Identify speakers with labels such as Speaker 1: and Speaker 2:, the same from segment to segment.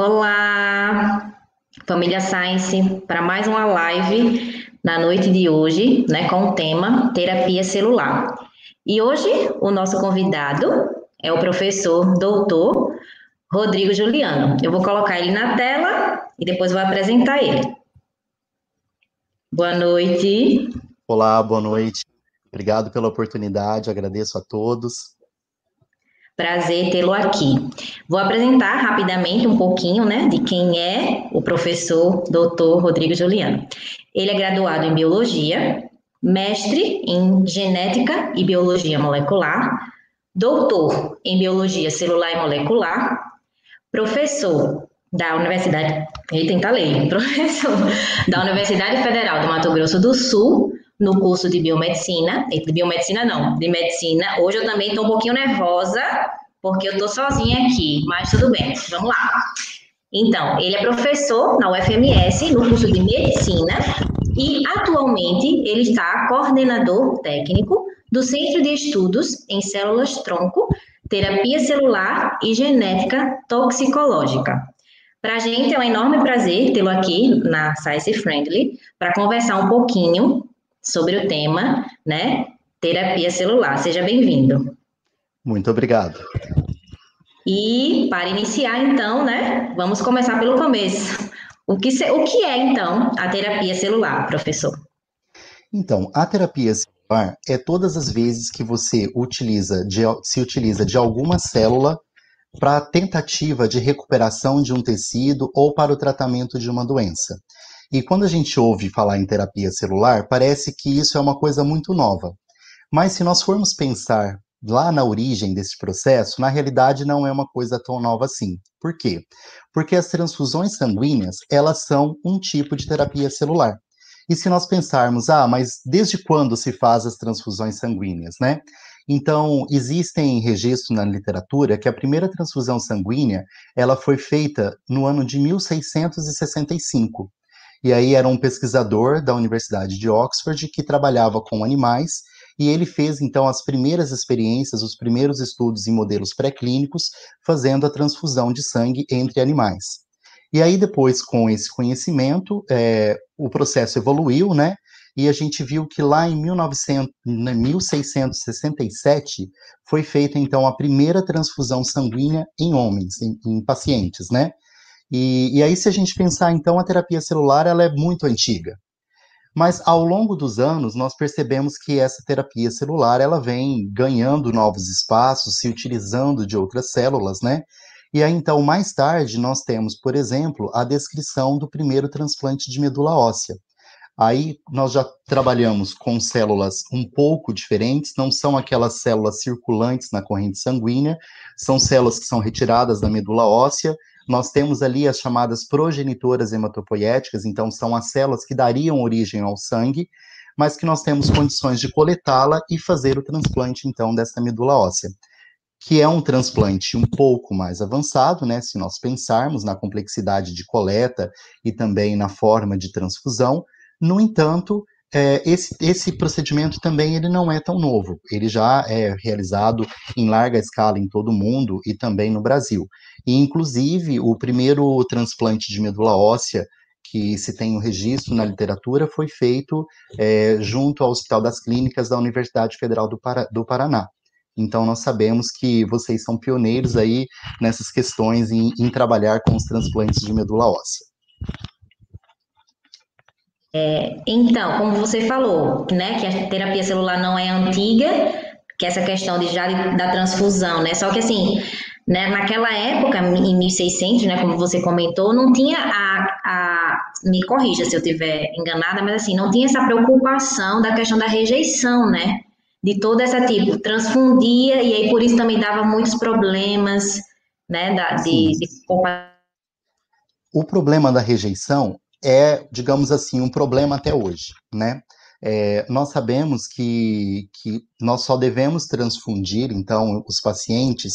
Speaker 1: Olá, família Science, para mais uma live na noite de hoje, né, com o tema terapia celular. E hoje o nosso convidado é o professor doutor Rodrigo Juliano. Eu vou colocar ele na tela e depois vou apresentar ele. Boa noite.
Speaker 2: Olá, boa noite. Obrigado pela oportunidade, agradeço a todos.
Speaker 1: Prazer tê-lo aqui. Vou apresentar rapidamente um pouquinho, né, de quem é o professor Dr. Rodrigo Juliano. Ele é graduado em biologia, mestre em genética e biologia molecular, doutor em biologia celular e molecular, professor da Universidade, ele tenta ler, professor da Universidade Federal do Mato Grosso do Sul, no curso de biomedicina, de biomedicina não, de medicina. Hoje eu também estou um pouquinho nervosa, porque eu estou sozinha aqui, mas tudo bem, vamos lá. Então, ele é professor na UFMS, no curso de medicina, e atualmente ele está coordenador técnico do Centro de Estudos em Células Tronco, Terapia Celular e Genética Toxicológica. Para a gente é um enorme prazer tê-lo aqui na Science Friendly para conversar um pouquinho sobre o tema, né? Terapia celular. Seja bem-vindo.
Speaker 2: Muito obrigado.
Speaker 1: E para iniciar, então, né? Vamos começar pelo começo. O que, o que é, então, a terapia celular, professor?
Speaker 2: Então, a terapia celular é todas as vezes que você utiliza de, se utiliza de alguma célula para tentativa de recuperação de um tecido ou para o tratamento de uma doença. E quando a gente ouve falar em terapia celular, parece que isso é uma coisa muito nova. Mas se nós formos pensar lá na origem desse processo, na realidade não é uma coisa tão nova assim. Por quê? Porque as transfusões sanguíneas, elas são um tipo de terapia celular. E se nós pensarmos, ah, mas desde quando se faz as transfusões sanguíneas, né? Então, existem registros na literatura que a primeira transfusão sanguínea, ela foi feita no ano de 1665. E aí era um pesquisador da Universidade de Oxford que trabalhava com animais e ele fez então as primeiras experiências, os primeiros estudos em modelos pré-clínicos, fazendo a transfusão de sangue entre animais. E aí depois, com esse conhecimento, é, o processo evoluiu, né? E a gente viu que lá em 1900, 1667 foi feita então a primeira transfusão sanguínea em homens, em, em pacientes, né? E, e aí, se a gente pensar, então, a terapia celular ela é muito antiga. Mas ao longo dos anos, nós percebemos que essa terapia celular ela vem ganhando novos espaços, se utilizando de outras células, né? E aí, então, mais tarde, nós temos, por exemplo, a descrição do primeiro transplante de medula óssea. Aí nós já trabalhamos com células um pouco diferentes, não são aquelas células circulantes na corrente sanguínea, são células que são retiradas da medula óssea, nós temos ali as chamadas progenitoras hematopoéticas, então são as células que dariam origem ao sangue, mas que nós temos condições de coletá-la e fazer o transplante, então, dessa medula óssea, que é um transplante um pouco mais avançado, né, se nós pensarmos na complexidade de coleta e também na forma de transfusão. No entanto, é, esse, esse procedimento também ele não é tão novo, ele já é realizado em larga escala em todo o mundo e também no Brasil. E, inclusive, o primeiro transplante de medula óssea que se tem o um registro na literatura foi feito é, junto ao Hospital das Clínicas da Universidade Federal do, do Paraná. Então, nós sabemos que vocês são pioneiros aí nessas questões em, em trabalhar com os transplantes de medula óssea.
Speaker 1: É, então, como você falou, né, que a terapia celular não é antiga, que essa questão de já da transfusão, né? Só que assim, né, naquela época, em 1600, né, como você comentou, não tinha a, a me corrija se eu estiver enganada, mas assim, não tinha essa preocupação da questão da rejeição, né? De toda essa tipo, transfundia e aí por isso também dava muitos problemas, né, da, de, de...
Speaker 2: O problema da rejeição é, digamos assim, um problema até hoje, né? É, nós sabemos que, que nós só devemos transfundir, então, os pacientes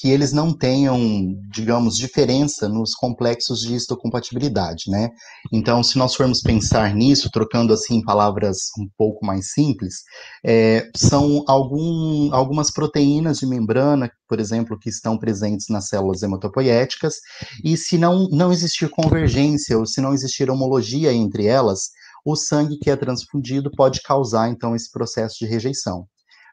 Speaker 2: que eles não tenham, digamos, diferença nos complexos de histocompatibilidade, né? Então, se nós formos pensar nisso, trocando assim palavras um pouco mais simples, é, são algum, algumas proteínas de membrana, por exemplo, que estão presentes nas células hematopoéticas, e se não, não existir convergência ou se não existir homologia entre elas, o sangue que é transfundido pode causar, então, esse processo de rejeição.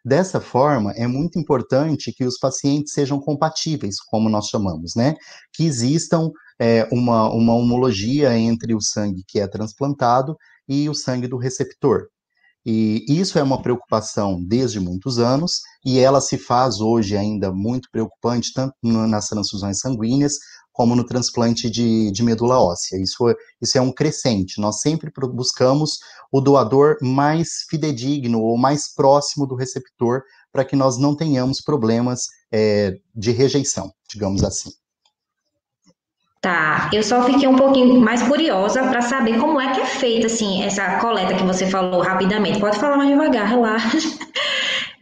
Speaker 2: Dessa forma, é muito importante que os pacientes sejam compatíveis, como nós chamamos, né? Que existam é, uma, uma homologia entre o sangue que é transplantado e o sangue do receptor. E isso é uma preocupação desde muitos anos, e ela se faz hoje ainda muito preocupante, tanto nas transfusões sanguíneas, como no transplante de, de medula óssea. Isso, é, isso é um crescente. Nós sempre buscamos o doador mais fidedigno ou mais próximo do receptor para que nós não tenhamos problemas é, de rejeição, digamos assim.
Speaker 1: Tá, eu só fiquei um pouquinho mais curiosa para saber como é que é feita assim essa coleta que você falou rapidamente. Pode falar mais devagar, relaxa.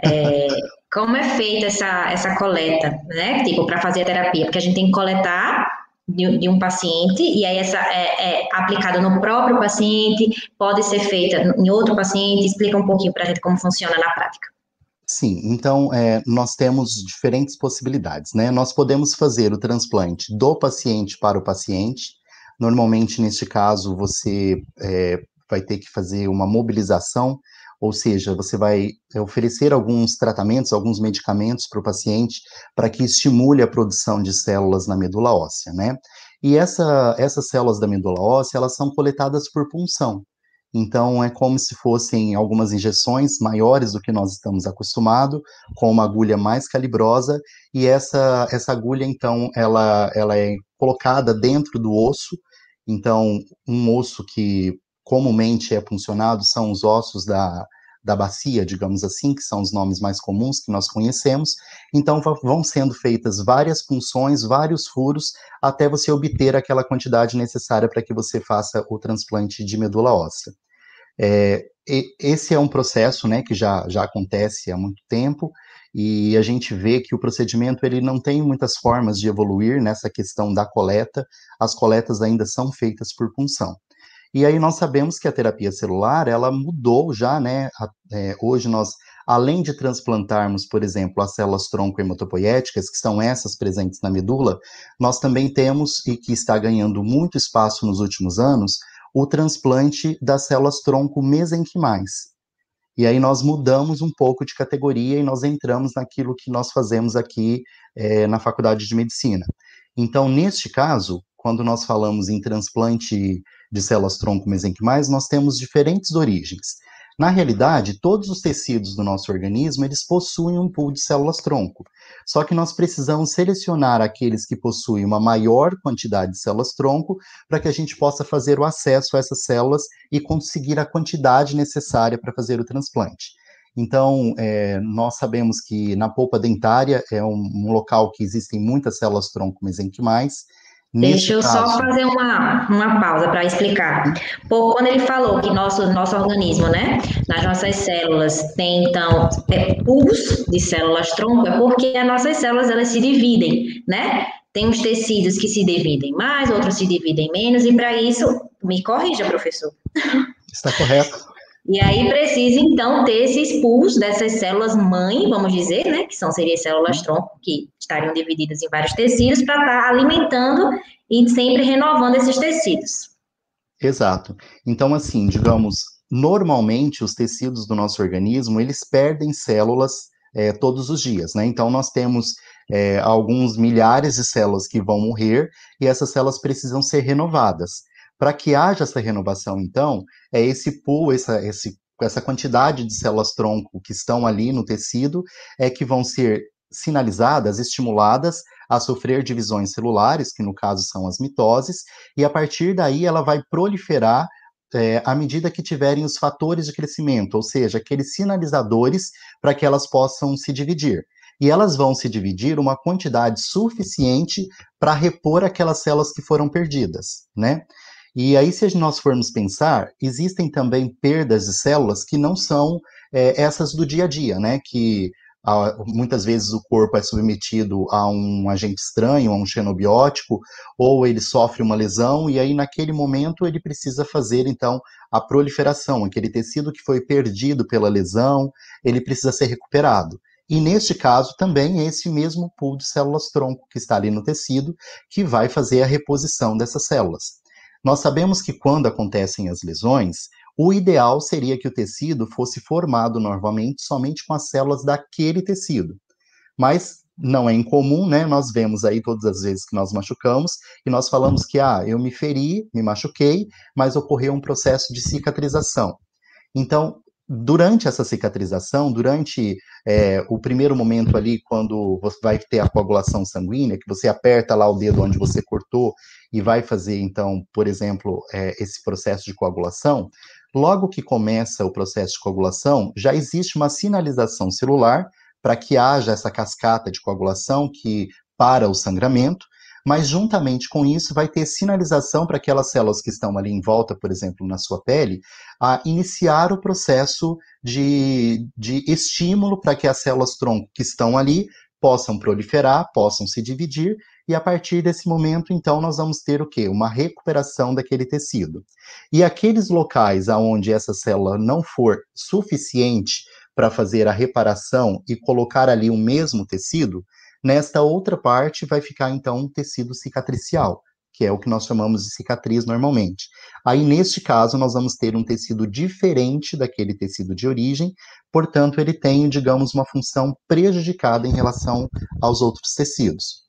Speaker 1: É, como é feita essa, essa coleta, né? Tipo, para fazer a terapia, porque a gente tem que coletar de, de um paciente e aí essa é, é aplicada no próprio paciente, pode ser feita em outro paciente. Explica um pouquinho para a gente como funciona na prática.
Speaker 2: Sim, então é, nós temos diferentes possibilidades, né? Nós podemos fazer o transplante do paciente para o paciente. Normalmente, neste caso, você é, vai ter que fazer uma mobilização ou seja, você vai oferecer alguns tratamentos, alguns medicamentos para o paciente para que estimule a produção de células na medula óssea, né? E essa, essas células da medula óssea, elas são coletadas por punção. Então, é como se fossem algumas injeções maiores do que nós estamos acostumados, com uma agulha mais calibrosa, e essa, essa agulha, então, ela, ela é colocada dentro do osso, então, um osso que comumente é funcionado são os ossos da, da bacia, digamos assim, que são os nomes mais comuns que nós conhecemos. Então, vão sendo feitas várias punções, vários furos, até você obter aquela quantidade necessária para que você faça o transplante de medula óssea. É, esse é um processo né, que já, já acontece há muito tempo, e a gente vê que o procedimento ele não tem muitas formas de evoluir nessa questão da coleta, as coletas ainda são feitas por punção. E aí nós sabemos que a terapia celular, ela mudou já, né? É, hoje nós, além de transplantarmos, por exemplo, as células tronco hematopoéticas, que são essas presentes na medula, nós também temos, e que está ganhando muito espaço nos últimos anos, o transplante das células tronco mesenquimais. E aí nós mudamos um pouco de categoria e nós entramos naquilo que nós fazemos aqui é, na Faculdade de Medicina. Então, neste caso, quando nós falamos em transplante de células tronco mesenquimais, nós temos diferentes origens. Na realidade, todos os tecidos do nosso organismo, eles possuem um pool de células tronco. Só que nós precisamos selecionar aqueles que possuem uma maior quantidade de células tronco para que a gente possa fazer o acesso a essas células e conseguir a quantidade necessária para fazer o transplante. Então, é, nós sabemos que na polpa dentária é um, um local que existem muitas células tronco mesenquimais,
Speaker 1: Deixa eu caso. só fazer uma, uma pausa para explicar. Por, quando ele falou que nosso, nosso organismo, né, nas nossas células, tem, então, é, de células tronco, é porque as nossas células, elas se dividem, né? Tem uns tecidos que se dividem mais, outros se dividem menos, e para isso, me corrija, professor.
Speaker 2: Está correto.
Speaker 1: E aí precisa, então, ter esses pools dessas células mãe, vamos dizer, né? Que são seriam células tronco, que estariam divididas em vários tecidos, para estar tá alimentando e sempre renovando esses tecidos.
Speaker 2: Exato. Então, assim, digamos, normalmente os tecidos do nosso organismo, eles perdem células é, todos os dias, né? Então, nós temos é, alguns milhares de células que vão morrer e essas células precisam ser renovadas. Para que haja essa renovação, então, é esse pool, essa, esse, essa quantidade de células tronco que estão ali no tecido, é que vão ser sinalizadas, estimuladas a sofrer divisões celulares, que no caso são as mitoses, e a partir daí ela vai proliferar é, à medida que tiverem os fatores de crescimento, ou seja, aqueles sinalizadores para que elas possam se dividir. E elas vão se dividir uma quantidade suficiente para repor aquelas células que foram perdidas, né? E aí, se nós formos pensar, existem também perdas de células que não são é, essas do dia a dia, né? Que muitas vezes o corpo é submetido a um agente estranho, a um xenobiótico, ou ele sofre uma lesão e aí naquele momento ele precisa fazer então a proliferação, aquele tecido que foi perdido pela lesão, ele precisa ser recuperado. E neste caso também é esse mesmo pool de células tronco que está ali no tecido que vai fazer a reposição dessas células. Nós sabemos que quando acontecem as lesões, o ideal seria que o tecido fosse formado novamente somente com as células daquele tecido. Mas não é incomum, né? Nós vemos aí todas as vezes que nós machucamos e nós falamos que, ah, eu me feri, me machuquei, mas ocorreu um processo de cicatrização. Então, durante essa cicatrização, durante é, o primeiro momento ali, quando você vai ter a coagulação sanguínea, que você aperta lá o dedo onde você cortou e vai fazer, então, por exemplo, é, esse processo de coagulação, logo que começa o processo de coagulação, já existe uma sinalização celular para que haja essa cascata de coagulação que para o sangramento, mas juntamente com isso vai ter sinalização para aquelas células que estão ali em volta, por exemplo, na sua pele, a iniciar o processo de, de estímulo para que as células tronco que estão ali possam proliferar, possam se dividir, e a partir desse momento, então, nós vamos ter o quê? Uma recuperação daquele tecido. E aqueles locais aonde essa célula não for suficiente para fazer a reparação e colocar ali o mesmo tecido, Nesta outra parte vai ficar então um tecido cicatricial, que é o que nós chamamos de cicatriz normalmente. Aí, neste caso, nós vamos ter um tecido diferente daquele tecido de origem, portanto, ele tem, digamos, uma função prejudicada em relação aos outros tecidos.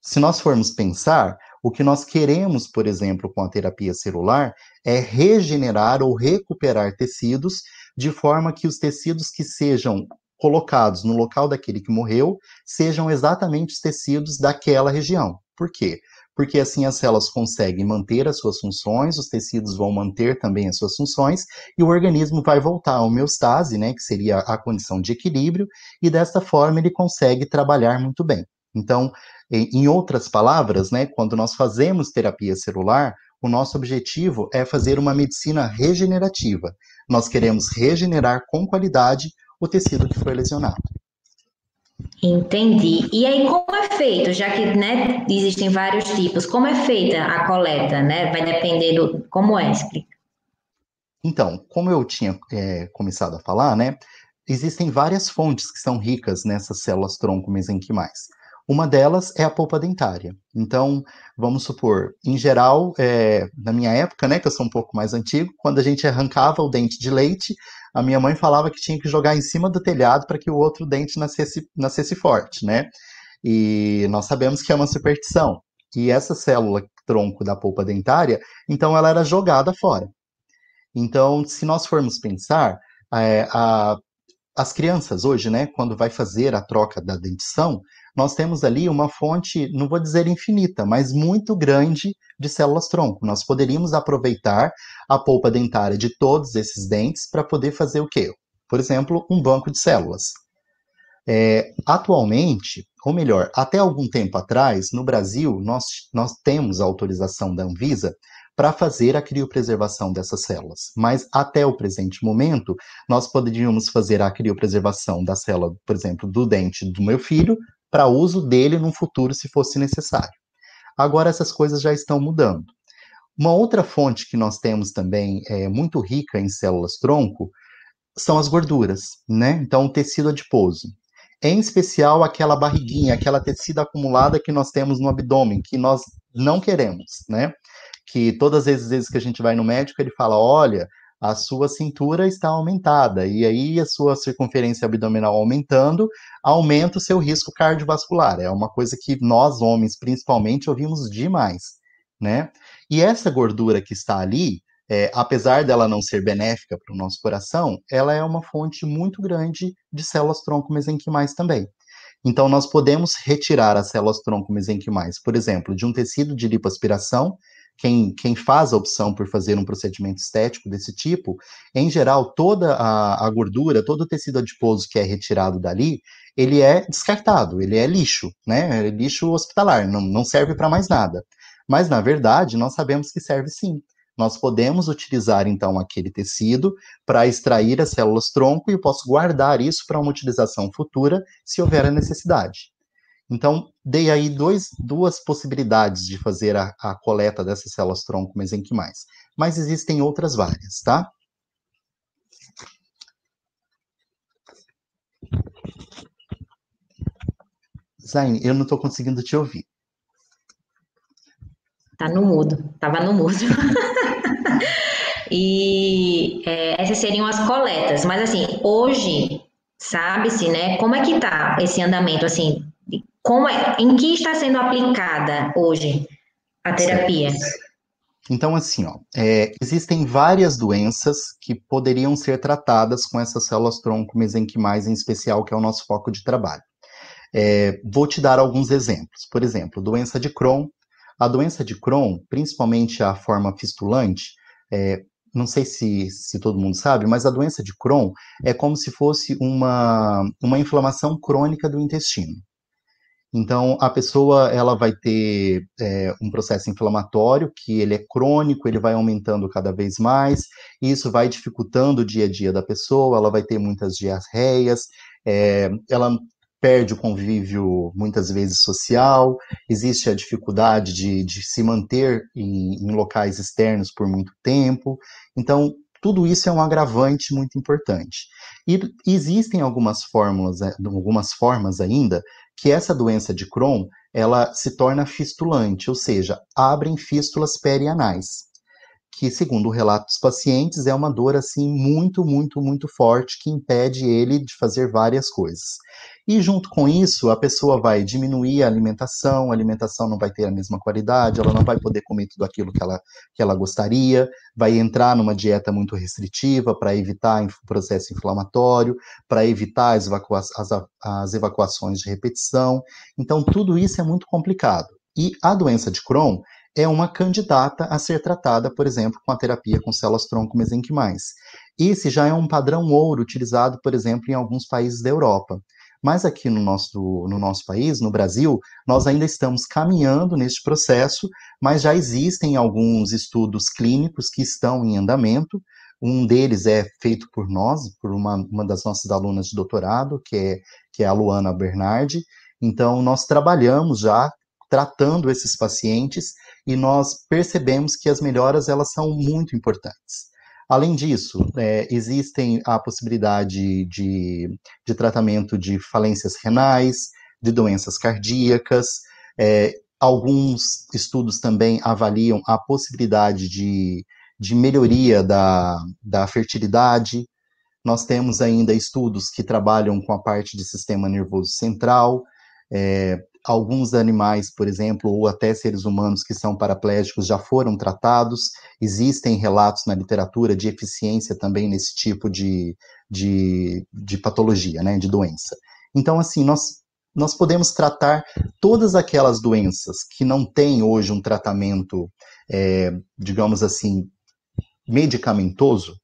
Speaker 2: Se nós formos pensar, o que nós queremos, por exemplo, com a terapia celular, é regenerar ou recuperar tecidos de forma que os tecidos que sejam colocados no local daquele que morreu sejam exatamente os tecidos daquela região. Por quê? Porque assim as células conseguem manter as suas funções, os tecidos vão manter também as suas funções e o organismo vai voltar à homeostase, né, que seria a condição de equilíbrio, e desta forma ele consegue trabalhar muito bem. Então, em outras palavras, né, quando nós fazemos terapia celular, o nosso objetivo é fazer uma medicina regenerativa. Nós queremos regenerar com qualidade o tecido que foi lesionado.
Speaker 1: Entendi. E aí, como é feito? Já que né, existem vários tipos, como é feita a coleta? Né? Vai depender do. Como é? Explica.
Speaker 2: Então, como eu tinha é, começado a falar, né, existem várias fontes que são ricas nessas células tronco mesenquimais. Uma delas é a polpa dentária. Então, vamos supor, em geral, é, na minha época, né, que eu sou um pouco mais antigo, quando a gente arrancava o dente de leite, a minha mãe falava que tinha que jogar em cima do telhado para que o outro dente nascesse, nascesse forte, né? E nós sabemos que é uma superstição. E essa célula tronco da polpa dentária, então ela era jogada fora. Então, se nós formos pensar, é, a, as crianças hoje, né, quando vai fazer a troca da dentição, nós temos ali uma fonte, não vou dizer infinita, mas muito grande de células tronco. Nós poderíamos aproveitar a polpa dentária de todos esses dentes para poder fazer o quê? Por exemplo, um banco de células. É, atualmente, ou melhor, até algum tempo atrás, no Brasil, nós, nós temos a autorização da Anvisa para fazer a criopreservação dessas células. Mas até o presente momento, nós poderíamos fazer a criopreservação da célula, por exemplo, do dente do meu filho, para uso dele no futuro, se fosse necessário. Agora, essas coisas já estão mudando. Uma outra fonte que nós temos também é muito rica em células tronco são as gorduras, né? Então, o tecido adiposo. Em especial aquela barriguinha, aquela tecida acumulada que nós temos no abdômen, que nós não queremos, né? Que todas as vezes que a gente vai no médico, ele fala: olha, a sua cintura está aumentada, e aí a sua circunferência abdominal aumentando, aumenta o seu risco cardiovascular. É uma coisa que nós, homens, principalmente, ouvimos demais, né? E essa gordura que está ali, é, apesar dela não ser benéfica para o nosso coração, ela é uma fonte muito grande de células tronco mesenquimais também. Então, nós podemos retirar as células tronco mesenquimais, por exemplo, de um tecido de lipoaspiração, quem, quem faz a opção por fazer um procedimento estético desse tipo, em geral, toda a, a gordura, todo o tecido adiposo que é retirado dali, ele é descartado, ele é lixo, né? É lixo hospitalar, não, não serve para mais nada. Mas, na verdade, nós sabemos que serve sim. Nós podemos utilizar então aquele tecido para extrair as células tronco e eu posso guardar isso para uma utilização futura, se houver a necessidade. Então, dei aí dois, duas possibilidades de fazer a, a coleta dessas células tronco mesenquimais. Mas existem outras várias, tá? Zaine, eu não estou conseguindo te ouvir.
Speaker 1: Tá no mudo, tava no mudo. e é, essas seriam as coletas, mas assim, hoje, sabe-se, né, como é que tá esse andamento, assim, como é, em que está sendo aplicada hoje a terapia? Certo.
Speaker 2: Então, assim, ó, é, existem várias doenças que poderiam ser tratadas com essas células tronco mesenquimais, em especial, que é o nosso foco de trabalho. É, vou te dar alguns exemplos. Por exemplo, doença de Crohn. A doença de Crohn, principalmente a forma fistulante, é, não sei se, se todo mundo sabe, mas a doença de Crohn é como se fosse uma, uma inflamação crônica do intestino. Então, a pessoa ela vai ter é, um processo inflamatório que ele é crônico, ele vai aumentando cada vez mais, e isso vai dificultando o dia a dia da pessoa, ela vai ter muitas diarreias, é, ela perde o convívio, muitas vezes, social, existe a dificuldade de, de se manter em, em locais externos por muito tempo. Então, tudo isso é um agravante muito importante. E existem algumas fórmulas, é, algumas formas ainda que essa doença de Crohn ela se torna fistulante, ou seja, abrem fístulas perianais que, segundo o relato dos pacientes, é uma dor assim muito, muito, muito forte que impede ele de fazer várias coisas. E junto com isso, a pessoa vai diminuir a alimentação, a alimentação não vai ter a mesma qualidade, ela não vai poder comer tudo aquilo que ela, que ela gostaria, vai entrar numa dieta muito restritiva para evitar o processo inflamatório, para evitar as, evacua as, as evacuações de repetição. Então, tudo isso é muito complicado. E a doença de Crohn, é uma candidata a ser tratada, por exemplo, com a terapia com células tronco mesenquimais. Esse já é um padrão ouro utilizado, por exemplo, em alguns países da Europa. Mas aqui no nosso, no nosso país, no Brasil, nós ainda estamos caminhando neste processo, mas já existem alguns estudos clínicos que estão em andamento. Um deles é feito por nós, por uma, uma das nossas alunas de doutorado, que é, que é a Luana Bernardi. Então, nós trabalhamos já tratando esses pacientes e nós percebemos que as melhoras elas são muito importantes. Além disso, é, existem a possibilidade de, de tratamento de falências renais, de doenças cardíacas. É, alguns estudos também avaliam a possibilidade de, de melhoria da, da fertilidade. Nós temos ainda estudos que trabalham com a parte de sistema nervoso central. É, alguns animais, por exemplo, ou até seres humanos que são paraplégicos já foram tratados. Existem relatos na literatura de eficiência também nesse tipo de, de, de patologia, né, de doença. Então, assim, nós, nós podemos tratar todas aquelas doenças que não têm hoje um tratamento, é, digamos assim, medicamentoso,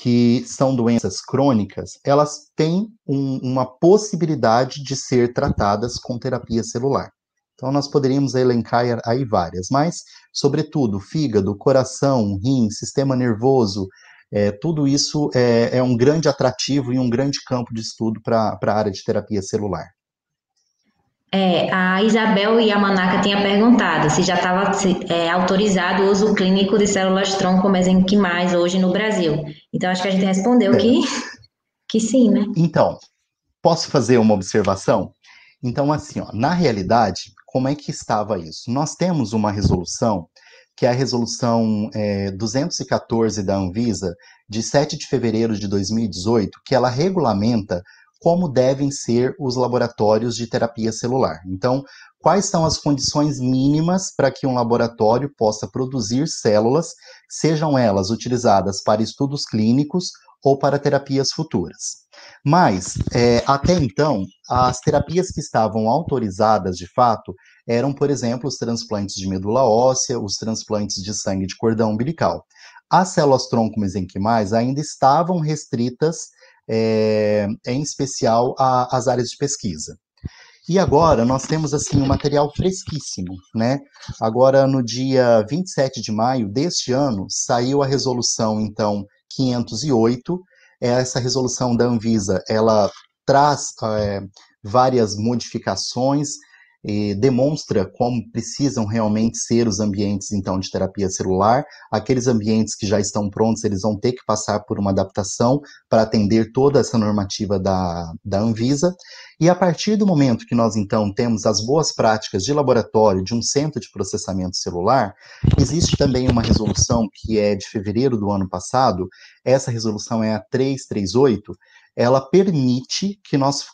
Speaker 2: que são doenças crônicas, elas têm um, uma possibilidade de ser tratadas com terapia celular. Então, nós poderíamos elencar aí várias, mas, sobretudo, fígado, coração, rim, sistema nervoso, é, tudo isso é, é, um grande atrativo e um grande campo de estudo para a área de terapia celular.
Speaker 1: É, a Isabel e a Manaca tinham perguntado se já estava é, autorizado o uso clínico de células tronco mesenquimais hoje no Brasil. Então, acho que a gente respondeu é. que, que sim, né?
Speaker 2: Então, posso fazer uma observação? Então, assim, ó, na realidade, como é que estava isso? Nós temos uma resolução, que é a resolução é, 214 da Anvisa, de 7 de fevereiro de 2018, que ela regulamenta como devem ser os laboratórios de terapia celular. Então, quais são as condições mínimas para que um laboratório possa produzir células, sejam elas utilizadas para estudos clínicos ou para terapias futuras. Mas, é, até então, as terapias que estavam autorizadas de fato eram, por exemplo, os transplantes de medula óssea, os transplantes de sangue de cordão umbilical. As células tronco mesenquimais ainda estavam restritas é, em especial a, as áreas de pesquisa. E agora nós temos assim um material fresquíssimo, né? Agora no dia 27 de maio deste ano saiu a resolução então 508. Essa resolução da Anvisa, ela traz é, várias modificações demonstra como precisam realmente ser os ambientes, então, de terapia celular. Aqueles ambientes que já estão prontos, eles vão ter que passar por uma adaptação para atender toda essa normativa da, da Anvisa. E a partir do momento que nós, então, temos as boas práticas de laboratório de um centro de processamento celular, existe também uma resolução que é de fevereiro do ano passado, essa resolução é a 338, ela permite que nós,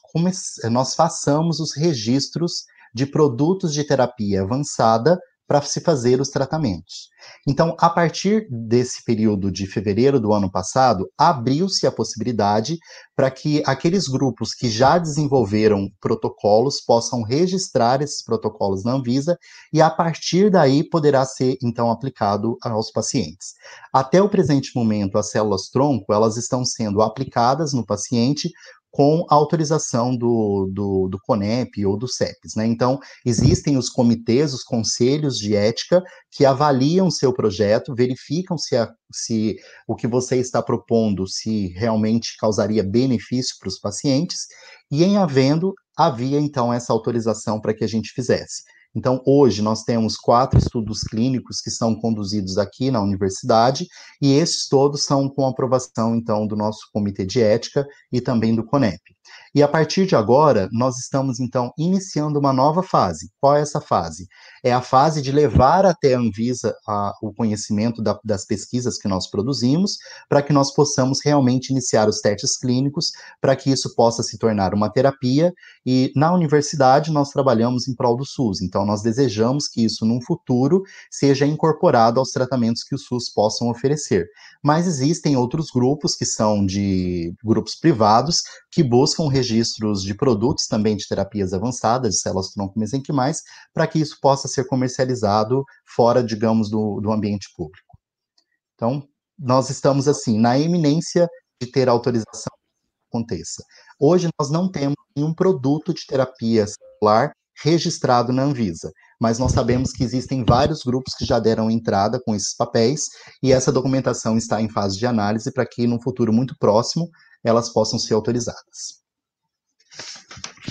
Speaker 2: nós façamos os registros de produtos de terapia avançada para se fazer os tratamentos. Então, a partir desse período de fevereiro do ano passado, abriu-se a possibilidade para que aqueles grupos que já desenvolveram protocolos possam registrar esses protocolos na Anvisa e a partir daí poderá ser então aplicado aos pacientes. Até o presente momento, as células tronco, elas estão sendo aplicadas no paciente com autorização do, do, do, CONEP ou do CEPES. Né? Então, existem os comitês, os conselhos de ética que avaliam seu projeto, verificam se, a, se o que você está propondo se realmente causaria benefício para os pacientes, e em havendo, havia então essa autorização para que a gente fizesse. Então, hoje nós temos quatro estudos clínicos que são conduzidos aqui na universidade, e esses todos são com aprovação, então, do nosso comitê de ética e também do CONEP. E a partir de agora, nós estamos então iniciando uma nova fase. Qual é essa fase? É a fase de levar até a Anvisa a, o conhecimento da, das pesquisas que nós produzimos, para que nós possamos realmente iniciar os testes clínicos, para que isso possa se tornar uma terapia. E na universidade nós trabalhamos em prol do SUS, então nós desejamos que isso, num futuro, seja incorporado aos tratamentos que o SUS possam oferecer. Mas existem outros grupos que são de grupos privados que buscam registros de produtos também de terapias avançadas, de células tronco mesenquimais, para que isso possa ser comercializado fora, digamos, do, do ambiente público. Então, nós estamos, assim, na eminência de ter autorização que aconteça. Hoje, nós não temos nenhum produto de terapia celular registrado na Anvisa, mas nós sabemos que existem vários grupos que já deram entrada com esses papéis e essa documentação está em fase de análise para que, no futuro muito próximo, elas possam ser autorizadas.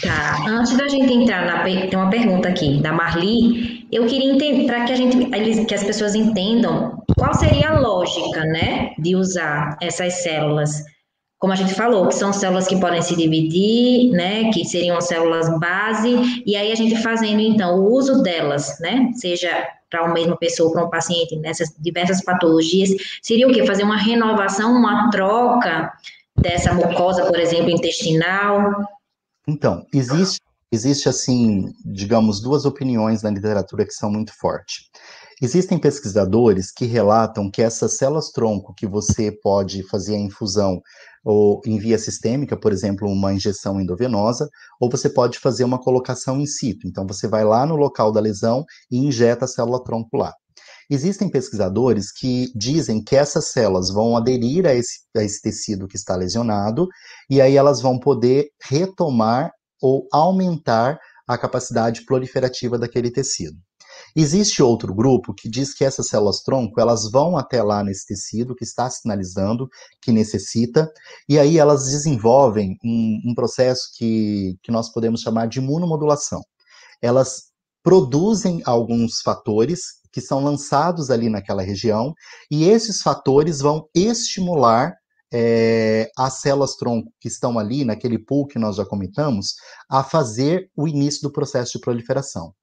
Speaker 1: Tá. Antes da gente entrar na tem uma pergunta aqui da Marli. Eu queria entender para que a gente que as pessoas entendam qual seria a lógica, né, de usar essas células. Como a gente falou, que são células que podem se dividir, né, que seriam células base, e aí a gente fazendo então o uso delas, né, seja para uma mesma pessoa, para um paciente nessas diversas patologias, seria o quê? Fazer uma renovação, uma troca dessa mucosa, por exemplo, intestinal?
Speaker 2: Então, existe, existe assim, digamos, duas opiniões na literatura que são muito fortes. Existem pesquisadores que relatam que essas células-tronco que você pode fazer a infusão ou em via sistêmica, por exemplo, uma injeção endovenosa, ou você pode fazer uma colocação in situ. Então, você vai lá no local da lesão e injeta a célula-tronco lá. Existem pesquisadores que dizem que essas células vão aderir a esse, a esse tecido que está lesionado, e aí elas vão poder retomar ou aumentar a capacidade proliferativa daquele tecido. Existe outro grupo que diz que essas células tronco, elas vão até lá nesse tecido que está sinalizando que necessita, e aí elas desenvolvem um, um processo que, que nós podemos chamar de imunomodulação. Elas produzem alguns fatores que são lançados ali naquela região, e esses fatores vão estimular é, as células tronco que estão ali, naquele pool que nós já comentamos, a fazer o início do processo de proliferação.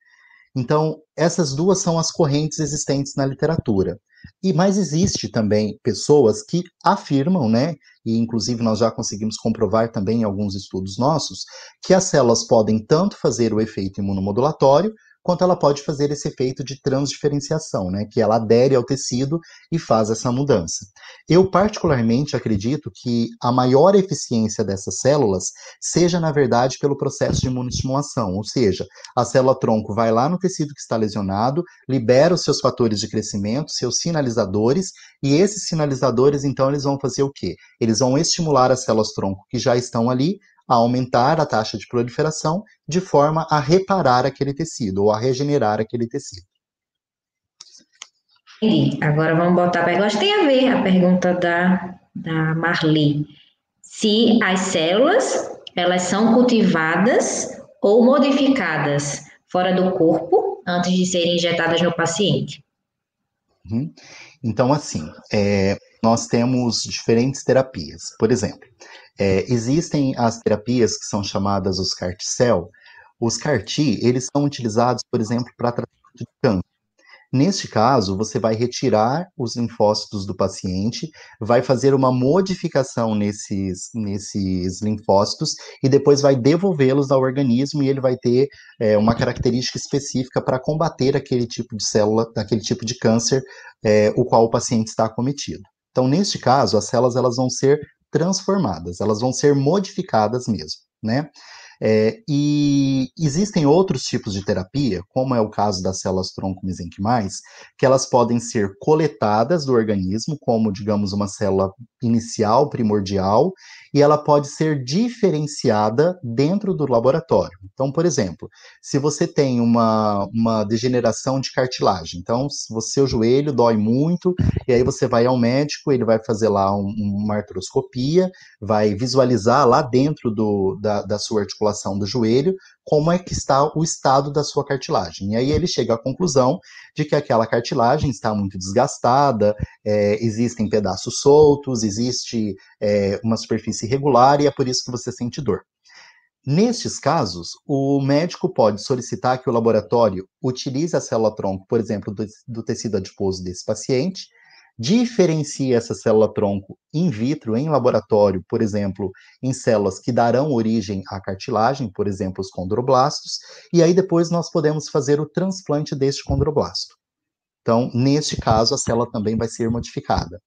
Speaker 2: Então, essas duas são as correntes existentes na literatura. E mais existe também pessoas que afirmam, né, e inclusive nós já conseguimos comprovar também em alguns estudos nossos, que as células podem tanto fazer o efeito imunomodulatório, quanto ela pode fazer esse efeito de transdiferenciação, né, que ela adere ao tecido e faz essa mudança. Eu particularmente acredito que a maior eficiência dessas células seja, na verdade, pelo processo de imunoestimulação, ou seja, a célula tronco vai lá no tecido que está lesionado, libera os seus fatores de crescimento, seus sinalizadores, e esses sinalizadores, então, eles vão fazer o quê? Eles vão estimular as células tronco que já estão ali a aumentar a taxa de proliferação de forma a reparar aquele tecido ou a regenerar aquele tecido.
Speaker 1: Entendi. Agora vamos botar a pergunta. Tem a ver a pergunta da, da Marli. Se as células elas são cultivadas ou modificadas fora do corpo antes de serem injetadas no paciente.
Speaker 2: Uhum. Então, assim, é, nós temos diferentes terapias. Por exemplo, é, existem as terapias que são chamadas os CAR-T-cell. Os CAR-T, eles são utilizados, por exemplo, para tratamento de câncer. Neste caso, você vai retirar os linfócitos do paciente, vai fazer uma modificação nesses, nesses linfócitos e depois vai devolvê-los ao organismo e ele vai ter é, uma característica específica para combater aquele tipo de célula, aquele tipo de câncer, é, o qual o paciente está acometido. Então, neste caso, as células elas vão ser transformadas, elas vão ser modificadas mesmo, né? É, e existem outros tipos de terapia, como é o caso das células tronco mesenquimais, que elas podem ser coletadas do organismo, como, digamos, uma célula inicial, primordial, e ela pode ser diferenciada dentro do laboratório. Então, por exemplo, se você tem uma, uma degeneração de cartilagem, então, se o seu joelho dói muito, e aí você vai ao médico, ele vai fazer lá um, uma artroscopia, vai visualizar lá dentro do, da, da sua articulação do joelho como é que está o estado da sua cartilagem. E aí ele chega à conclusão de que aquela cartilagem está muito desgastada, é, existem pedaços soltos, existe é, uma superfície irregular e é por isso que você sente dor. Nestes casos, o médico pode solicitar que o laboratório utilize a célula-tronco, por exemplo, do, do tecido adiposo desse paciente, diferencia essa célula-tronco in vitro, em laboratório, por exemplo, em células que darão origem à cartilagem, por exemplo, os condroblastos, e aí depois nós podemos fazer o transplante deste condroblasto. Então, neste caso, a célula também vai ser modificada.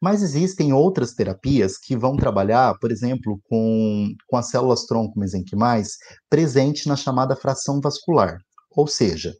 Speaker 2: Mas existem outras terapias que vão trabalhar, por exemplo, com, com as células tronco mesenquimais presente na chamada fração vascular. Ou seja,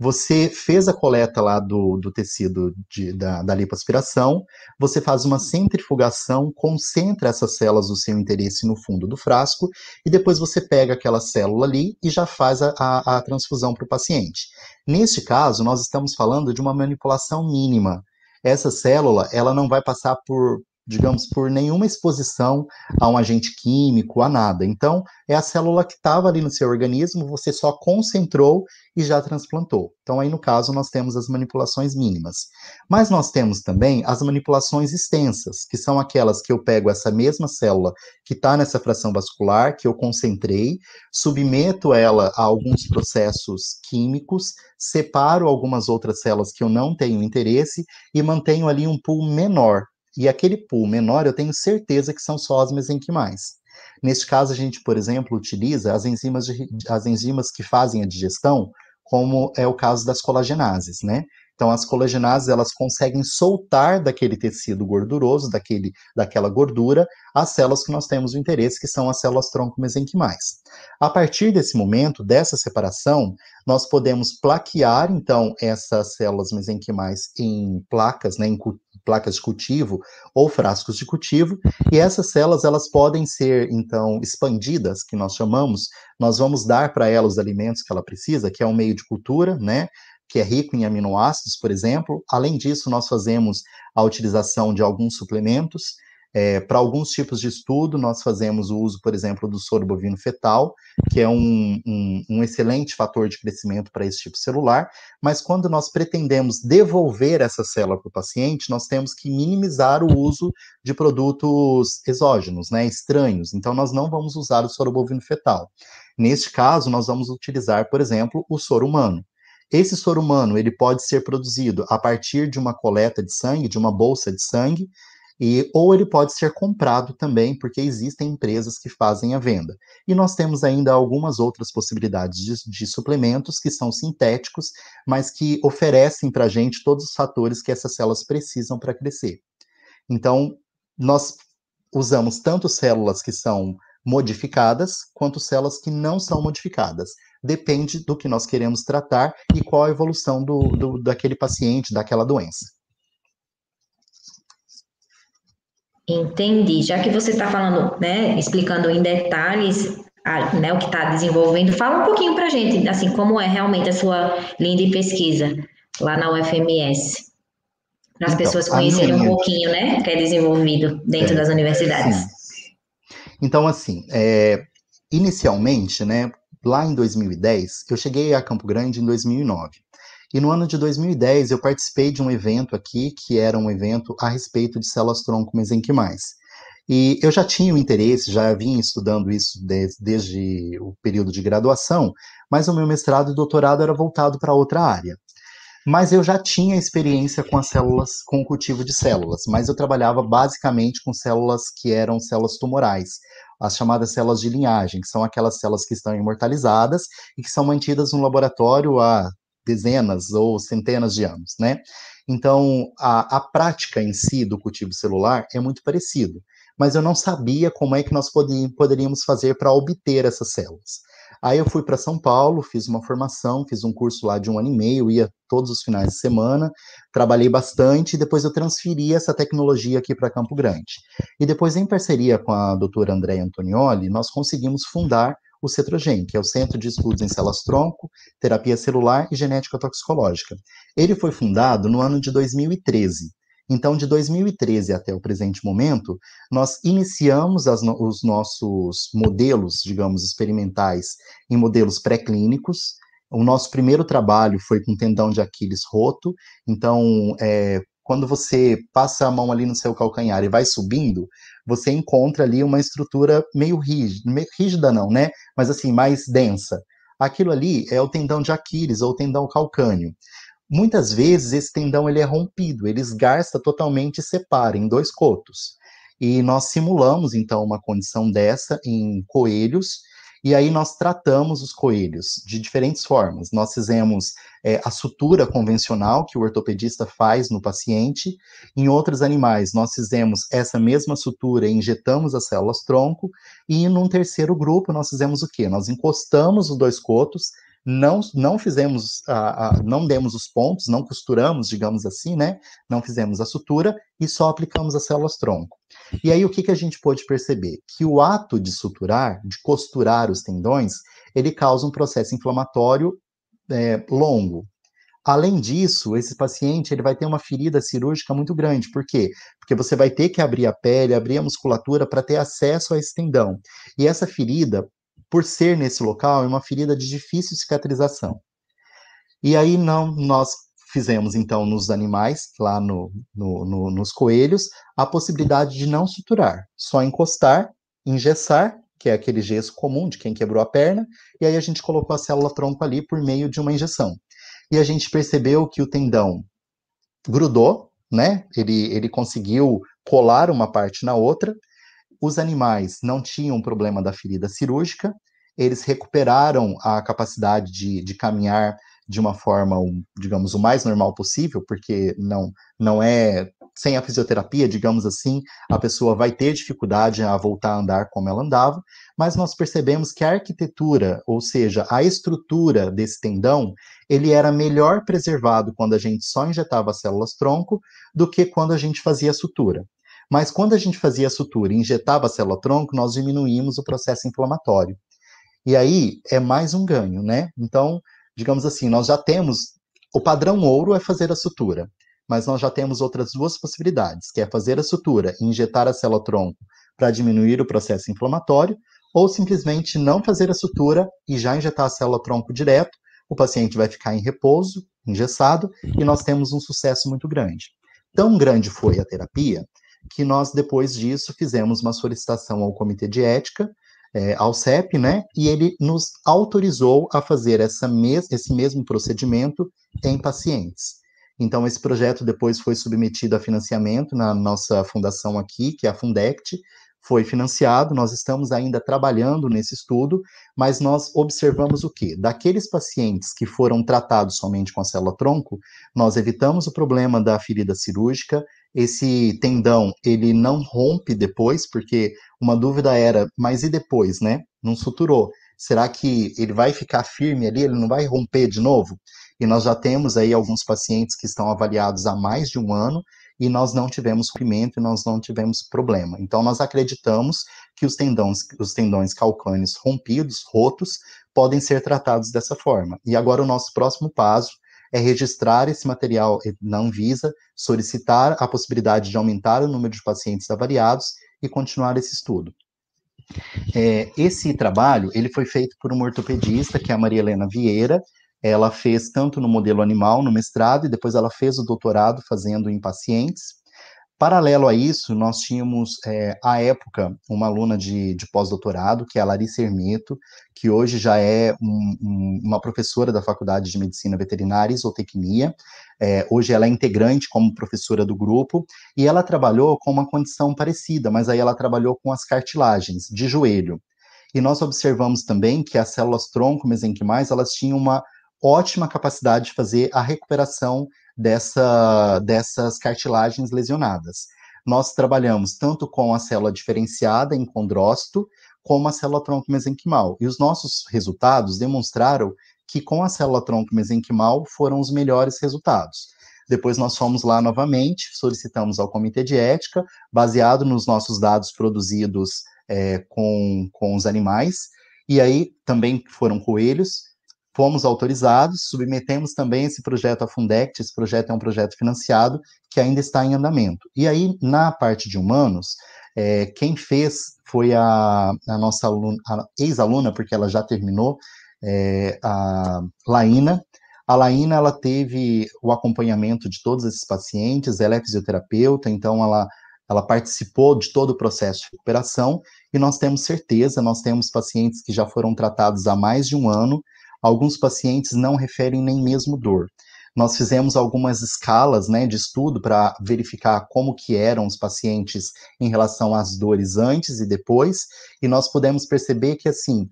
Speaker 2: você fez a coleta lá do, do tecido de, da, da lipoaspiração, você faz uma centrifugação, concentra essas células do seu interesse no fundo do frasco, e depois você pega aquela célula ali e já faz a, a, a transfusão para o paciente. Neste caso, nós estamos falando de uma manipulação mínima. Essa célula, ela não vai passar por, digamos, por nenhuma exposição a um agente químico, a nada. Então, é a célula que estava ali no seu organismo, você só concentrou e já transplantou. Então, aí no caso, nós temos as manipulações mínimas. Mas nós temos também as manipulações extensas, que são aquelas que eu pego essa mesma célula que está nessa fração vascular, que eu concentrei, submeto ela a alguns processos químicos, separo algumas outras células que eu não tenho interesse e mantenho ali um pool menor e aquele pool menor, eu tenho certeza que são só as mesenquimais. Neste caso, a gente, por exemplo, utiliza as enzimas, de, as enzimas que fazem a digestão, como é o caso das colagenases, né? Então, as colagenases, elas conseguem soltar daquele tecido gorduroso, daquele, daquela gordura, as células que nós temos o interesse, que são as células tronco mesenquimais. A partir desse momento, dessa separação, nós podemos plaquear, então, essas células mesenquimais em placas, né, em placas de cultivo ou frascos de cultivo, e essas células elas podem ser então expandidas, que nós chamamos, nós vamos dar para ela os alimentos que ela precisa, que é um meio de cultura, né? Que é rico em aminoácidos, por exemplo. Além disso, nós fazemos a utilização de alguns suplementos é, Para alguns tipos de estudo, nós fazemos o uso, por exemplo, do soro bovino fetal, que é um, um, um excelente fator de crescimento para esse tipo celular, mas quando nós pretendemos devolver essa célula para o paciente, nós temos que minimizar o uso de produtos exógenos, né, estranhos. Então, nós não vamos usar o soro bovino fetal. Neste caso, nós vamos utilizar, por exemplo, o soro humano. Esse soro humano ele pode ser produzido a partir de uma coleta de sangue, de uma bolsa de sangue, e, ou ele pode ser comprado também, porque existem empresas que fazem a venda. E nós temos ainda algumas outras possibilidades de, de suplementos que são sintéticos, mas que oferecem para a gente todos os fatores que essas células precisam para crescer. Então, nós usamos tanto células que são modificadas, quanto células que não são modificadas. Depende do que nós queremos tratar e qual a evolução do, do daquele paciente, daquela doença.
Speaker 1: Entendi. Já que você está falando, né, explicando em detalhes a, né, o que está desenvolvendo, fala um pouquinho para a gente, assim, como é realmente a sua linha de pesquisa lá na UFMS, para as então, pessoas conhecerem minha... um pouquinho, né, que é desenvolvido dentro é, das universidades. Sim.
Speaker 2: Então, assim, é, inicialmente, né, lá em 2010, eu cheguei a Campo Grande em 2009. E no ano de 2010 eu participei de um evento aqui, que era um evento a respeito de células tronco mesenquimais. E eu já tinha o interesse, já vinha estudando isso desde, desde o período de graduação, mas o meu mestrado e doutorado era voltado para outra área. Mas eu já tinha experiência com as células, com o cultivo de células, mas eu trabalhava basicamente com células que eram células tumorais, as chamadas células de linhagem, que são aquelas células que estão imortalizadas e que são mantidas no laboratório há dezenas ou centenas de anos, né? Então, a, a prática em si do cultivo celular é muito parecido, mas eu não sabia como é que nós poderíamos fazer para obter essas células. Aí eu fui para São Paulo, fiz uma formação, fiz um curso lá de um ano e meio, ia todos os finais de semana, trabalhei bastante e depois eu transferi essa tecnologia aqui para Campo Grande. E depois, em parceria com a doutora Andréa Antonioli, nós conseguimos fundar o CETROGEN, que é o Centro de Estudos em Células-Tronco, Terapia Celular e Genética Toxicológica. Ele foi fundado no ano de 2013. Então, de 2013 até o presente momento, nós iniciamos no os nossos modelos, digamos, experimentais em modelos pré-clínicos. O nosso primeiro trabalho foi com tendão de Aquiles roto. Então, é, quando você passa a mão ali no seu calcanhar e vai subindo, você encontra ali uma estrutura meio rígida, meio rígida não, né? Mas assim, mais densa. Aquilo ali é o tendão de Aquiles ou tendão calcâneo. Muitas vezes esse tendão ele é rompido, ele esgarça totalmente e separa em dois cotos. E nós simulamos então uma condição dessa em coelhos e aí nós tratamos os coelhos de diferentes formas. Nós fizemos é, a sutura convencional que o ortopedista faz no paciente. Em outros animais, nós fizemos essa mesma sutura e injetamos as células tronco. E num terceiro grupo, nós fizemos o quê? Nós encostamos os dois cotos, não, não fizemos, a, a, não demos os pontos, não costuramos, digamos assim, né? Não fizemos a sutura e só aplicamos as células tronco. E aí o que, que a gente pôde perceber? Que o ato de suturar, de costurar os tendões, ele causa um processo inflamatório é, longo. Além disso, esse paciente ele vai ter uma ferida cirúrgica muito grande. Por quê? Porque você vai ter que abrir a pele, abrir a musculatura para ter acesso a esse tendão. E essa ferida, por ser nesse local, é uma ferida de difícil cicatrização. E aí não, nós fizemos então nos animais, lá no, no, no, nos coelhos, a possibilidade de não suturar, só encostar, engessar, que é aquele gesso comum de quem quebrou a perna, e aí a gente colocou a célula tronco ali por meio de uma injeção. E a gente percebeu que o tendão grudou, né? Ele, ele conseguiu colar uma parte na outra. Os animais não tinham problema da ferida cirúrgica, eles recuperaram a capacidade de, de caminhar de uma forma, digamos, o mais normal possível, porque não, não é sem a fisioterapia, digamos assim, a pessoa vai ter dificuldade a voltar a andar como ela andava, mas nós percebemos que a arquitetura, ou seja, a estrutura desse tendão, ele era melhor preservado quando a gente só injetava células tronco do que quando a gente fazia sutura. Mas quando a gente fazia a sutura e injetava a célula tronco, nós diminuímos o processo inflamatório. E aí é mais um ganho, né? Então, digamos assim, nós já temos o padrão ouro é fazer a sutura, mas nós já temos outras duas possibilidades, que é fazer a sutura e injetar a célula tronco para diminuir o processo inflamatório, ou simplesmente não fazer a sutura e já injetar a célula tronco direto, o paciente vai ficar em repouso, engessado, e nós temos um sucesso muito grande. Tão grande foi a terapia que nós, depois disso, fizemos uma solicitação ao Comitê de Ética é, ao CEP, né? E ele nos autorizou a fazer essa mes esse mesmo procedimento em pacientes. Então, esse projeto depois foi submetido a financiamento na nossa fundação aqui, que é a Fundect, foi financiado, nós estamos ainda trabalhando nesse estudo, mas nós observamos o quê? Daqueles pacientes que foram tratados somente com a célula tronco, nós evitamos o problema da ferida cirúrgica, esse tendão, ele não rompe depois, porque uma dúvida era, mas e depois, né? Não suturou. Será que ele vai ficar firme ali, ele não vai romper de novo? E nós já temos aí alguns pacientes que estão avaliados há mais de um ano, e nós não tivemos rompimento e nós não tivemos problema. Então, nós acreditamos que os tendões, os tendões calcâneos rompidos, rotos, podem ser tratados dessa forma. E agora o nosso próximo passo é registrar esse material na Anvisa, solicitar a possibilidade de aumentar o número de pacientes avaliados e continuar esse estudo. É, esse trabalho ele foi feito por uma ortopedista, que é a Maria Helena Vieira, ela fez tanto no modelo animal, no mestrado, e depois ela fez o doutorado fazendo em pacientes. Paralelo a isso, nós tínhamos, é, à época, uma aluna de, de pós-doutorado, que é a Larissa Hermeto, que hoje já é um, um, uma professora da Faculdade de Medicina Veterinária e Zootecnia. É, hoje ela é integrante como professora do grupo, e ela trabalhou com uma condição parecida, mas aí ela trabalhou com as cartilagens de joelho. E nós observamos também que as células tronco mesenquimais, elas tinham uma ótima capacidade de fazer a recuperação dessa, dessas cartilagens lesionadas. Nós trabalhamos tanto com a célula diferenciada em condrócito, como a célula tronco mesenquimal. E os nossos resultados demonstraram que com a célula tronco mesenquimal foram os melhores resultados. Depois nós fomos lá novamente, solicitamos ao comitê de ética, baseado nos nossos dados produzidos é, com, com os animais, e aí também foram coelhos, fomos autorizados, submetemos também esse projeto à Fundect, esse projeto é um projeto financiado que ainda está em andamento. E aí, na parte de humanos, é, quem fez foi a, a nossa ex-aluna, porque ela já terminou, é, a Laína. A Laína, ela teve o acompanhamento de todos esses pacientes, ela é fisioterapeuta, então ela, ela participou de todo o processo de recuperação, e nós temos certeza, nós temos pacientes que já foram tratados há mais de um ano, alguns pacientes não referem nem mesmo dor. Nós fizemos algumas escalas né, de estudo para verificar como que eram os pacientes em relação às dores antes e depois, e nós pudemos perceber que, assim,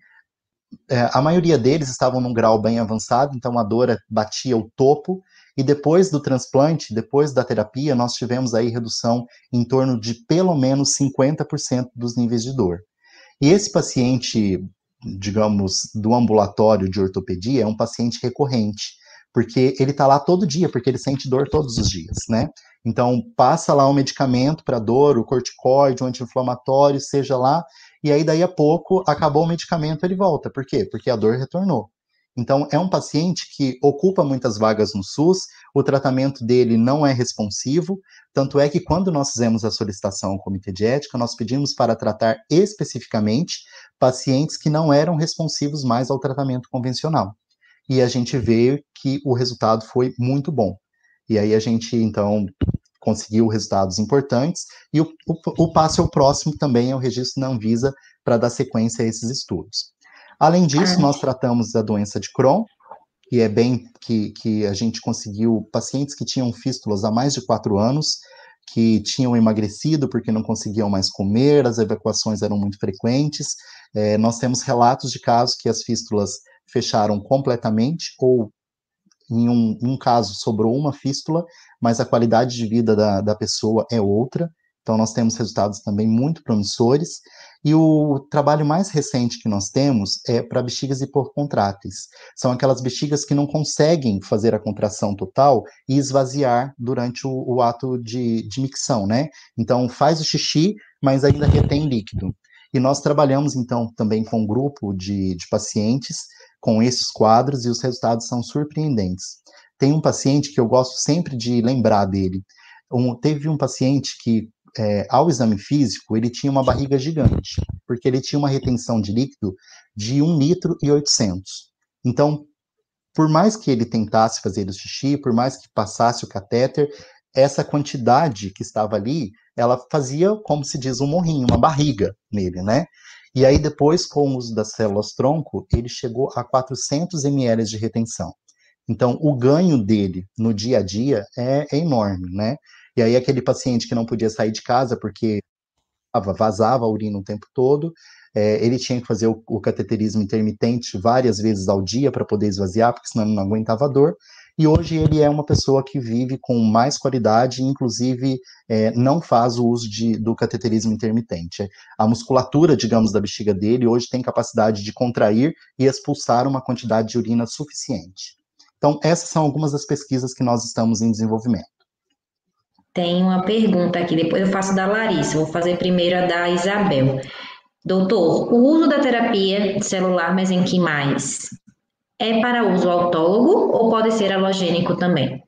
Speaker 2: é, a maioria deles estavam num grau bem avançado, então a dor batia o topo, e depois do transplante, depois da terapia, nós tivemos aí redução em torno de pelo menos 50% dos níveis de dor. E esse paciente digamos, do ambulatório de ortopedia é um paciente recorrente, porque ele está lá todo dia, porque ele sente dor todos os dias, né? Então, passa lá o um medicamento para dor, o corticóide, o anti-inflamatório, seja lá, e aí daí a pouco acabou o medicamento, ele volta. Por quê? Porque a dor retornou. Então, é um paciente que ocupa muitas vagas no SUS, o tratamento dele não é responsivo, tanto é que quando nós fizemos a solicitação ao Comitê de Ética, nós pedimos para tratar especificamente pacientes que não eram responsivos mais ao tratamento convencional. E a gente vê que o resultado foi muito bom. E aí a gente, então, conseguiu resultados importantes, e o, o, o passo é o próximo também, é o registro na Anvisa, para dar sequência a esses estudos. Além disso, ah. nós tratamos da doença de Crohn, que é bem que, que a gente conseguiu pacientes que tinham fístulas há mais de quatro anos, que tinham emagrecido porque não conseguiam mais comer, as evacuações eram muito frequentes. É, nós temos relatos de casos que as fístulas fecharam completamente, ou em um, em um caso sobrou uma fístula, mas a qualidade de vida da, da pessoa é outra. Então, nós temos resultados também muito promissores. E o trabalho mais recente que nós temos é para bexigas hipocontráteis. São aquelas bexigas que não conseguem fazer a contração total e esvaziar durante o, o ato de, de micção, né? Então, faz o xixi, mas ainda retém líquido. E nós trabalhamos, então, também com um grupo de, de pacientes com esses quadros e os resultados são surpreendentes. Tem um paciente que eu gosto sempre de lembrar dele. Um, teve um paciente que é, ao exame físico, ele tinha uma barriga gigante, porque ele tinha uma retenção de líquido de 1 litro e 800. Então, por mais que ele tentasse fazer o xixi, por mais que passasse o catéter, essa quantidade que estava ali, ela fazia, como se diz, um morrinho, uma barriga nele, né? E aí depois, com o uso das células tronco, ele chegou a 400 ml de retenção. Então, o ganho dele no dia a dia é, é enorme, né? E aí aquele paciente que não podia sair de casa porque vazava a urina o tempo todo, é, ele tinha que fazer o, o, cateterismo intermitente várias vezes ao dia para poder esvaziar, porque senão não aguentava a dor. E hoje ele é uma pessoa que vive com mais qualidade, inclusive é, não faz o uso de, do cateterismo intermitente. A musculatura, digamos, da bexiga dele hoje tem capacidade de contrair e expulsar uma quantidade de urina suficiente. Então, essas são algumas das pesquisas que nós estamos em desenvolvimento.
Speaker 1: Tem uma pergunta aqui, depois eu faço da Larissa, vou fazer primeiro a da Isabel. Doutor, o uso da terapia celular mesenquimais é para uso autólogo ou pode ser halogênico também?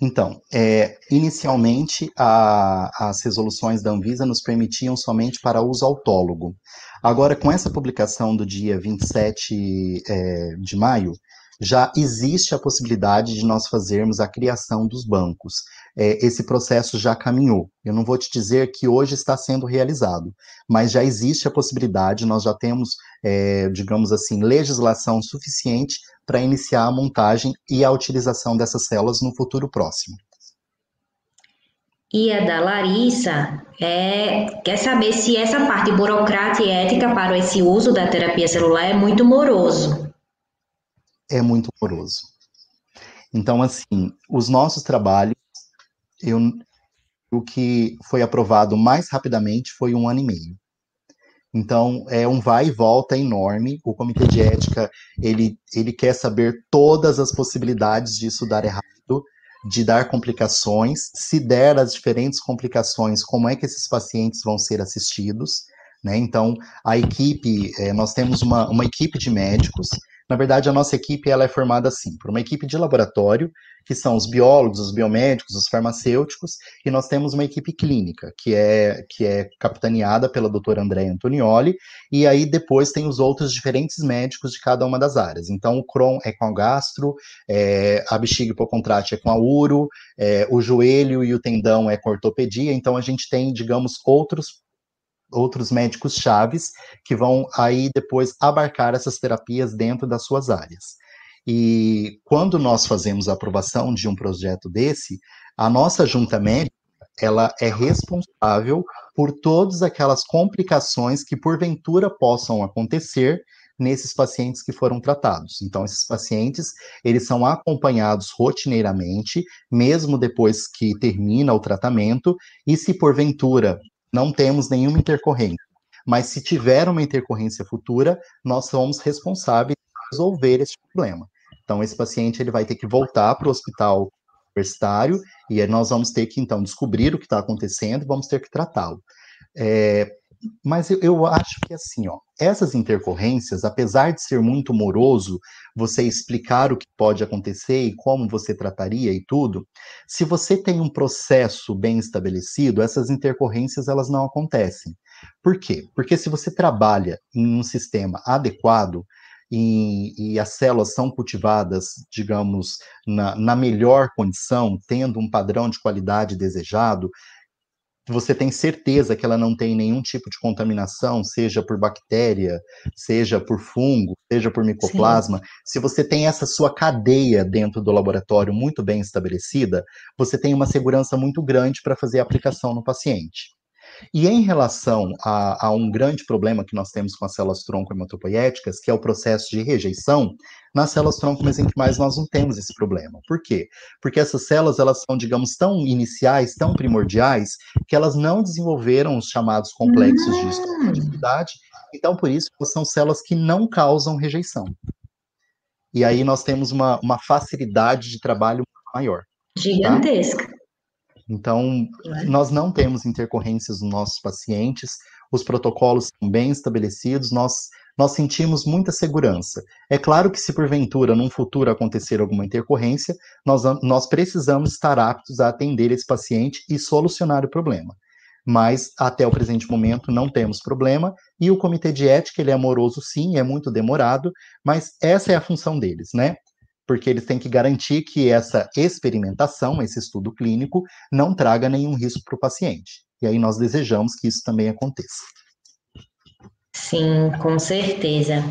Speaker 2: Então, é, inicialmente a, as resoluções da Anvisa nos permitiam somente para uso autólogo. Agora, com essa publicação do dia 27 é, de maio, já existe a possibilidade de nós fazermos a criação dos bancos. É, esse processo já caminhou. Eu não vou te dizer que hoje está sendo realizado, mas já existe a possibilidade, nós já temos, é, digamos assim, legislação suficiente para iniciar a montagem e a utilização dessas células no futuro próximo.
Speaker 1: E a da Larissa é, quer saber se essa parte burocrática e ética para esse uso da terapia celular é muito moroso
Speaker 2: é muito moroso. Então, assim, os nossos trabalhos, eu, o que foi aprovado mais rapidamente foi um ano e meio. Então, é um vai e volta enorme. O comitê de ética, ele, ele quer saber todas as possibilidades disso dar errado, de dar complicações. Se der as diferentes complicações, como é que esses pacientes vão ser assistidos? Né? Então, a equipe, é, nós temos uma, uma equipe de médicos na verdade, a nossa equipe ela é formada assim, por uma equipe de laboratório, que são os biólogos, os biomédicos, os farmacêuticos, e nós temos uma equipe clínica, que é, que é capitaneada pela doutora Andréa Antonioli, e aí depois tem os outros diferentes médicos de cada uma das áreas. Então, o Crohn é com a gastro, é, a bexiga hipocontrate é com a uro, é, o joelho e o tendão é com ortopedia, então a gente tem, digamos, outros outros médicos chaves que vão aí depois abarcar essas terapias dentro das suas áreas. E quando nós fazemos a aprovação de um projeto desse, a nossa junta médica ela é responsável por todas aquelas complicações que porventura possam acontecer nesses pacientes que foram tratados. Então, esses pacientes, eles são acompanhados rotineiramente, mesmo depois que termina o tratamento, e se porventura não temos nenhuma intercorrência. Mas se tiver uma intercorrência futura, nós somos responsáveis por resolver esse problema. Então, esse paciente ele vai ter que voltar para o hospital universitário e nós vamos ter que, então, descobrir o que está acontecendo e vamos ter que tratá-lo. É, mas eu, eu, acho que assim, ó, essas intercorrências, apesar de ser muito moroso você explicar o que pode acontecer e como você trataria e tudo, se você tem um processo bem estabelecido, essas intercorrências elas não acontecem. Por quê? Porque se você trabalha em um sistema adequado, e, e, as células são cultivadas, digamos, na, na, melhor condição, tendo um padrão de qualidade desejado, você tem certeza que ela não tem nenhum tipo de contaminação, seja por bactéria, seja por fungo, seja por micoplasma, Sim. se você tem essa sua cadeia dentro do laboratório muito bem estabelecida, você tem uma segurança muito grande para fazer a aplicação no paciente. E em relação a, a, um grande problema que nós temos com as células tronco hematopoéticas, que é o processo de rejeição, nas células tronco mesenquimais nós não temos esse problema. Por quê? Porque essas células elas são, digamos, tão iniciais, tão primordiais, que elas não desenvolveram os chamados complexos de histoatividade. Então, por isso, são células que não causam rejeição. E aí nós temos uma, uma facilidade de trabalho maior.
Speaker 1: Tá? Gigantesca. Tá?
Speaker 2: Então, nós não temos intercorrências nos nossos pacientes, os protocolos são bem estabelecidos, nós, nós sentimos muita segurança. É claro que, se porventura, num futuro acontecer alguma intercorrência, nós, nós precisamos estar aptos a atender esse paciente e solucionar o problema. Mas, até o presente momento, não temos problema, e o comitê de ética, ele é amoroso sim, é muito demorado, mas essa é a função deles, né? Porque eles têm que garantir que essa experimentação, esse estudo clínico, não traga nenhum risco para o paciente. E aí nós desejamos que isso também aconteça.
Speaker 1: Sim, com certeza.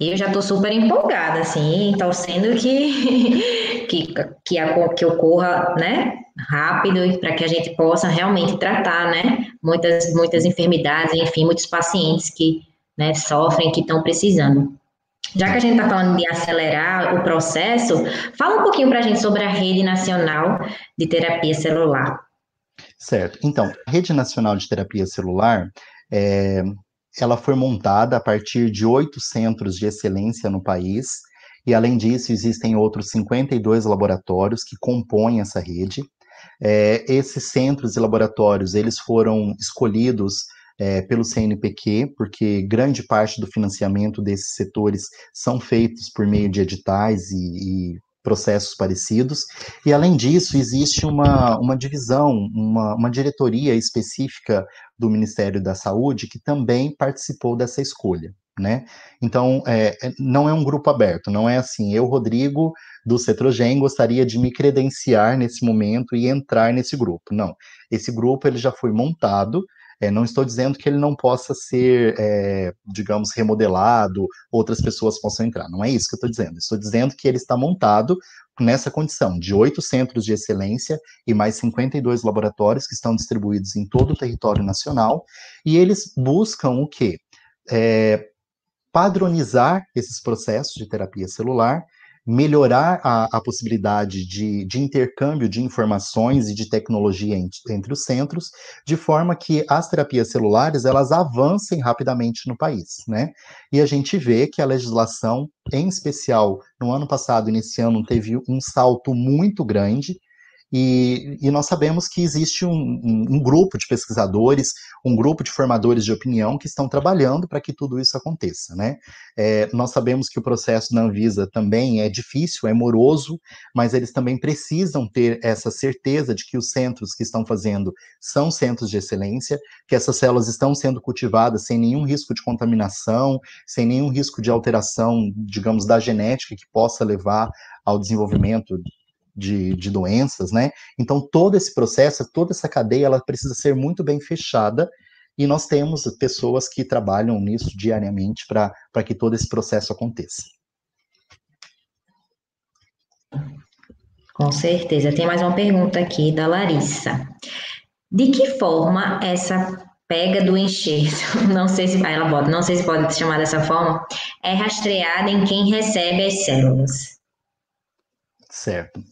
Speaker 1: Eu já estou super empolgada, assim, torcendo que, que, que, a, que ocorra, né, rápido para que a gente possa realmente tratar, né, muitas, muitas enfermidades, enfim, muitos pacientes que, né, sofrem, que estão precisando. Já que a gente está falando de acelerar o processo, fala um pouquinho para a gente sobre a Rede Nacional de Terapia Celular.
Speaker 2: Certo. Então, a Rede Nacional de Terapia Celular, é, ela foi montada a partir de oito centros de excelência no país, e além disso, existem outros 52 laboratórios que compõem essa rede. É, esses centros e laboratórios, eles foram escolhidos é, pelo CNPq, porque grande parte do financiamento desses setores são feitos por meio de editais e, e processos parecidos. E, além disso, existe uma, uma divisão, uma, uma diretoria específica do Ministério da Saúde que também participou dessa escolha. Né? Então, é, é não é um grupo aberto, não é assim, eu, Rodrigo, do Cetrogen, gostaria de me credenciar nesse momento e entrar nesse grupo. Não, esse grupo ele já foi montado, é, não estou dizendo que ele não possa ser, é, digamos, remodelado, outras pessoas possam entrar. Não é isso que eu estou dizendo. Estou dizendo que ele está montado nessa condição de oito centros de excelência e mais 52 laboratórios que estão distribuídos em todo o território nacional, e eles buscam o quê? É, padronizar esses processos de terapia celular melhorar a, a possibilidade de, de, intercâmbio de informações e de tecnologia entre, entre, os centros, de forma que as terapias celulares elas avancem rapidamente no país, né? E a gente vê que a legislação, em especial no ano passado ano, teve um salto muito grande e, e, nós sabemos que existe um, um, um, grupo de pesquisadores, um grupo de formadores de opinião que estão trabalhando para que tudo isso aconteça, né? É, nós sabemos que o processo da Anvisa também é difícil, é moroso, mas eles também precisam ter essa certeza de que os centros que estão fazendo são centros de excelência, que essas células estão sendo cultivadas sem nenhum risco de contaminação, sem nenhum risco de alteração, digamos, da genética que possa levar ao desenvolvimento de, de doenças, né? Então, todo esse processo, toda essa cadeia, ela precisa ser muito bem fechada e nós temos pessoas que trabalham nisso diariamente para que todo esse processo aconteça.
Speaker 1: Com certeza. Tem mais uma pergunta aqui da Larissa. De que forma essa pega do enxerto, não sei se ela não sei se pode chamar dessa forma, é rastreada em quem recebe as células?
Speaker 2: Certo.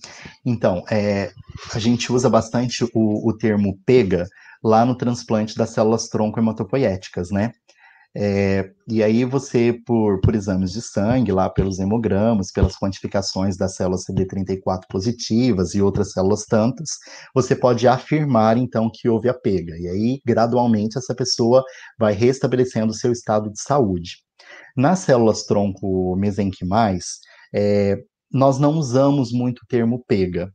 Speaker 2: Então, é, a gente usa bastante o, o termo pega lá no transplante das células tronco hematopoéticas, né? É, e aí você, por, por exames de sangue, lá pelos hemogramas, pelas quantificações das células CD34 positivas e outras células tantas, você pode afirmar, então, que houve a pega. E aí, gradualmente, essa pessoa vai restabelecendo o seu estado de saúde. Nas células tronco mesenquimais, é, nós não usamos muito o termo pega.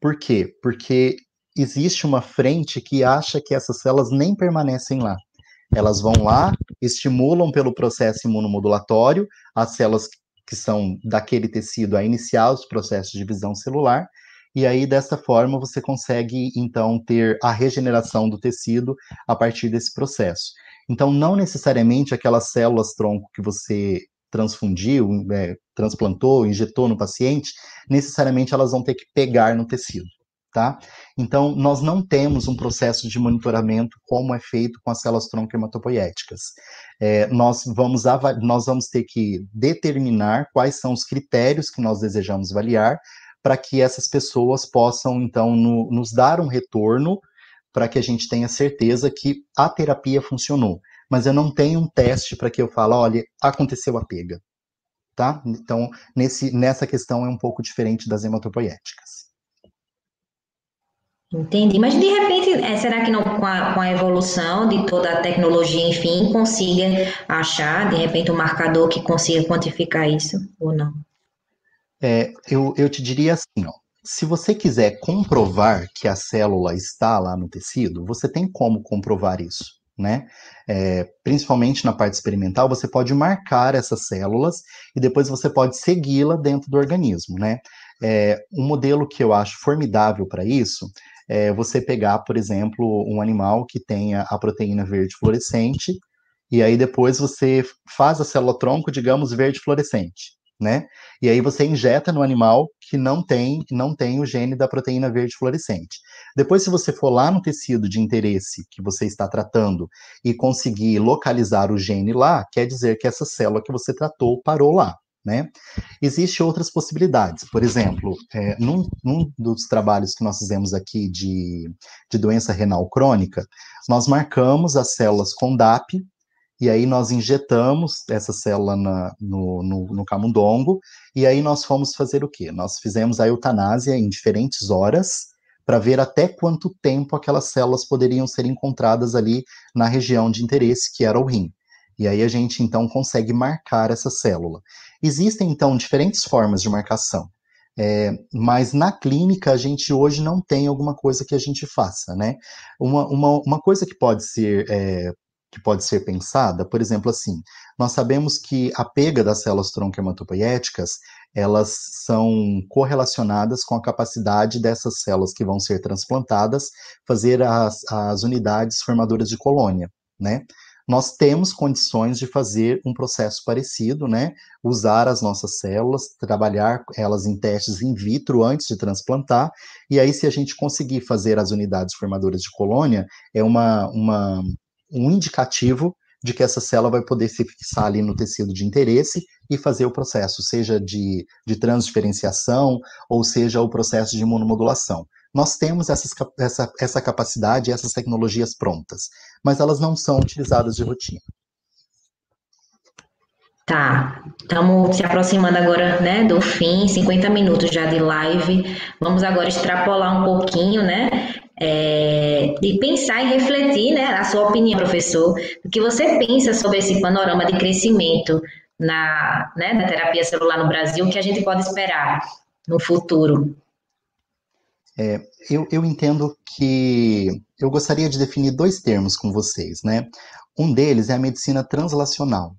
Speaker 2: Por quê? Porque existe uma frente que acha que essas células nem permanecem lá. Elas vão lá, estimulam pelo processo imunomodulatório as células que são daquele tecido a iniciar os processos de divisão celular, e aí dessa forma você consegue então ter a regeneração do tecido a partir desse processo. Então, não necessariamente aquelas células tronco que você transfundiu, é, transplantou, injetou no paciente, necessariamente elas vão ter que pegar no tecido, tá? Então, nós não temos um processo de monitoramento como é feito com as células tronco hematopoéticas. É, nós, vamos nós vamos ter que determinar quais são os critérios que nós desejamos avaliar para que essas pessoas possam, então, no, nos dar um retorno para que a gente tenha certeza que a terapia funcionou mas eu não tenho um teste para que eu fale, olha, aconteceu a pega. Tá? Então, nesse, nessa questão é um pouco diferente das hematopoéticas.
Speaker 1: Entendi, mas de repente, é, será que não, com a, com a, evolução de toda a tecnologia, enfim, consiga achar, de repente, um marcador que consiga quantificar isso, ou não?
Speaker 2: É, eu, eu te diria assim, ó, se você quiser comprovar que a célula está lá no tecido, você tem como comprovar isso né? É, principalmente na parte experimental, você pode marcar essas células e depois você pode segui-la dentro do organismo, né? É, um modelo que eu acho formidável para isso é você pegar, por exemplo, um animal que tenha a proteína verde fluorescente e aí depois você faz a célula tronco, digamos, verde fluorescente né? E aí você injeta no animal que não tem, não tem o gene da proteína verde fluorescente. Depois, se você for lá no tecido de interesse que você está tratando e conseguir localizar o gene lá, quer dizer que essa célula que você tratou parou lá. Né? Existem outras possibilidades. Por exemplo, é, num, num, dos trabalhos que nós fizemos aqui de, de doença renal crônica, nós marcamos as células com DAP, e aí nós injetamos essa célula na, no, no, no, camundongo, e aí nós fomos fazer o quê? Nós fizemos a eutanásia em diferentes horas para ver até quanto tempo aquelas células poderiam ser encontradas ali na região de interesse, que era o rim. E aí a gente então consegue marcar essa célula. Existem então diferentes formas de marcação. É, mas na clínica a gente hoje não tem alguma coisa que a gente faça, né? Uma, uma, uma coisa que pode ser é, que pode ser pensada, por exemplo, assim, nós sabemos que a pega das células tronco hematopoéticas, elas são correlacionadas com a capacidade dessas células que vão ser transplantadas fazer as, as unidades formadoras de colônia, né? nós temos condições de fazer um processo parecido, né? Usar as nossas células, trabalhar elas em testes in vitro antes de transplantar, e aí, se a gente conseguir fazer as unidades formadoras de colônia, é uma, uma, um indicativo de que essa célula vai poder se fixar ali no tecido de interesse e fazer o processo, seja de, de transdiferenciação ou seja o processo de imunomodulação. Nós temos essas, essa, essa capacidade, essas tecnologias prontas, mas elas não são utilizadas de rotina.
Speaker 1: Tá, estamos se aproximando agora, né, do fim, 50 minutos já de live. Vamos agora extrapolar um pouquinho, né, é, de pensar e refletir, né, a sua opinião, professor, o que você pensa sobre esse panorama de crescimento na, né, na terapia celular no Brasil, o que a gente pode esperar no futuro?
Speaker 2: É, eu, eu entendo que eu gostaria de definir dois termos com vocês, né? Um deles é a medicina translacional.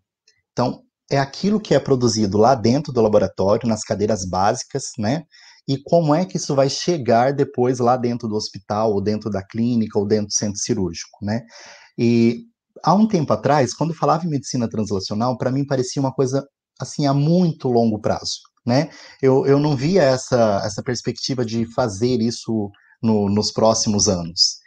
Speaker 2: Então, é aquilo que é produzido lá dentro do laboratório, nas cadeiras básicas, né? E como é que isso vai chegar depois lá dentro do hospital, ou dentro da clínica, ou dentro do centro cirúrgico, né? E há um tempo atrás, quando eu falava em medicina translacional, para mim parecia uma coisa assim a muito longo prazo né? Eu, eu não via essa, essa perspectiva de fazer isso no, nos próximos anos.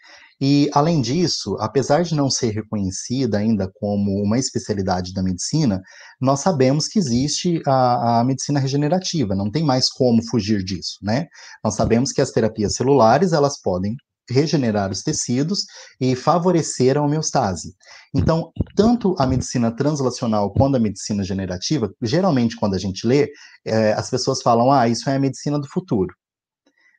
Speaker 2: E, além disso, apesar de não ser reconhecida ainda como uma especialidade da medicina, nós sabemos que existe a, a, medicina regenerativa, não tem mais como fugir disso, né? Nós sabemos que as terapias celulares, elas podem regenerar os tecidos e favorecer a homeostase. Então, tanto a medicina translacional quanto a medicina generativa, geralmente quando a gente lê, é, as pessoas falam, ah, isso é a medicina do futuro.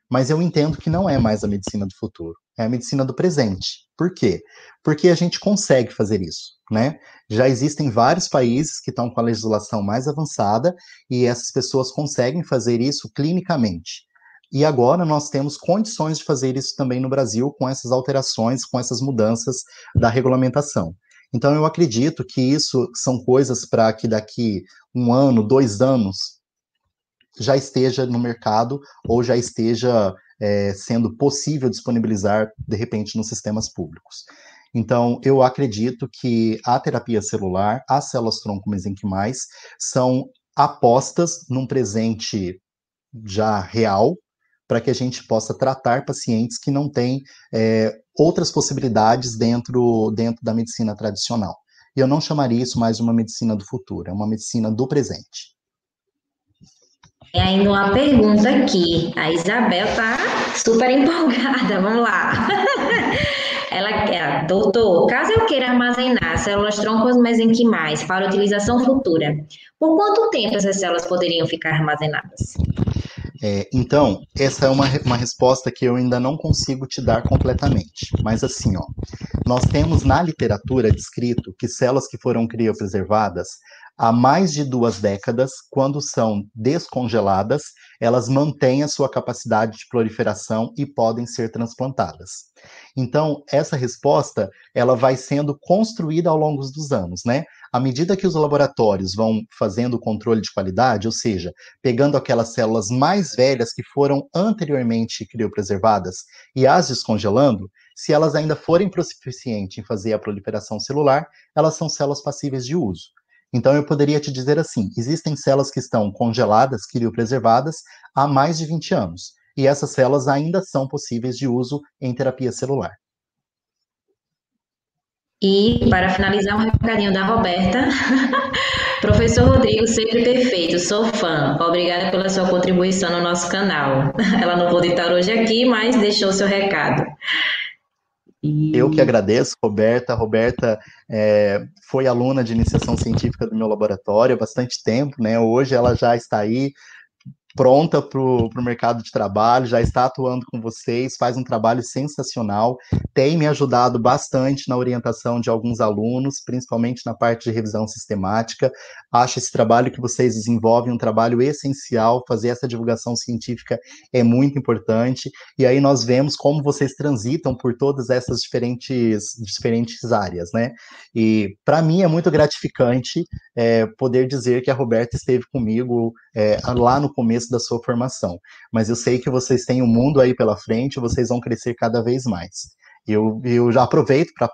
Speaker 2: Mas eu entendo que não é mais a medicina do futuro, é a medicina do presente. Por quê? Porque a gente consegue fazer isso, né? Já existem vários países que estão com a legislação mais avançada e essas pessoas conseguem fazer isso clinicamente. E agora nós temos condições de fazer isso também no Brasil com essas alterações, com essas mudanças da regulamentação. Então eu acredito que isso são coisas para que daqui um ano, dois anos já esteja no mercado ou já esteja é, sendo possível disponibilizar de repente nos sistemas públicos. Então, eu acredito que a terapia celular, as células tronco mesenquimais, são apostas num presente já real, para que a gente possa tratar pacientes que não têm é, outras possibilidades dentro, dentro da medicina tradicional. E eu não chamaria isso mais de uma medicina do futuro, é uma medicina do presente.
Speaker 1: Ainda uma pergunta aqui. A Isabel tá super empolgada. Vamos lá. Ela quer, doutor, caso eu queira armazenar células troncos mesenquimais para utilização futura, por quanto tempo essas células poderiam ficar armazenadas?
Speaker 2: É, então, essa é uma, uma resposta que eu ainda não consigo te dar completamente. Mas assim, ó, nós temos na literatura descrito que células que foram criopreservadas há mais de duas décadas, quando são descongeladas, elas mantêm a sua capacidade de proliferação e podem ser transplantadas. Então, essa resposta, ela vai sendo construída ao longo dos anos, né? À medida que os laboratórios vão fazendo o controle de qualidade, ou seja, pegando aquelas células mais velhas que foram anteriormente criopreservadas e as descongelando, se elas ainda forem proficientes em fazer a proliferação celular, elas são células passíveis de uso. Então, eu poderia te dizer assim: existem células que estão congeladas, criopreservadas, há mais de 20 anos, e essas células ainda são possíveis de uso em terapia celular.
Speaker 1: E, para finalizar, um recadinho da Roberta. Professor Rodrigo, sempre perfeito, sou fã. Obrigada pela sua contribuição no nosso canal. Ela não pôde estar hoje aqui, mas deixou seu recado.
Speaker 2: Eu que agradeço, Roberta. Roberta é, foi aluna de iniciação científica do meu laboratório há bastante tempo, né? Hoje ela já está aí pronta para o mercado de trabalho, já está atuando com vocês, faz um trabalho sensacional, tem me ajudado bastante na orientação de alguns alunos, principalmente na parte de revisão sistemática. Acho esse trabalho que vocês desenvolvem um trabalho essencial, fazer essa divulgação científica é muito importante, e aí nós vemos como vocês transitam por todas essas diferentes, diferentes áreas, né? E para mim é muito gratificante é, poder dizer que a Roberta esteve comigo é, lá no começo da sua formação. Mas eu sei que vocês têm um mundo aí pela frente, vocês vão crescer cada vez mais. Eu, eu já aproveito para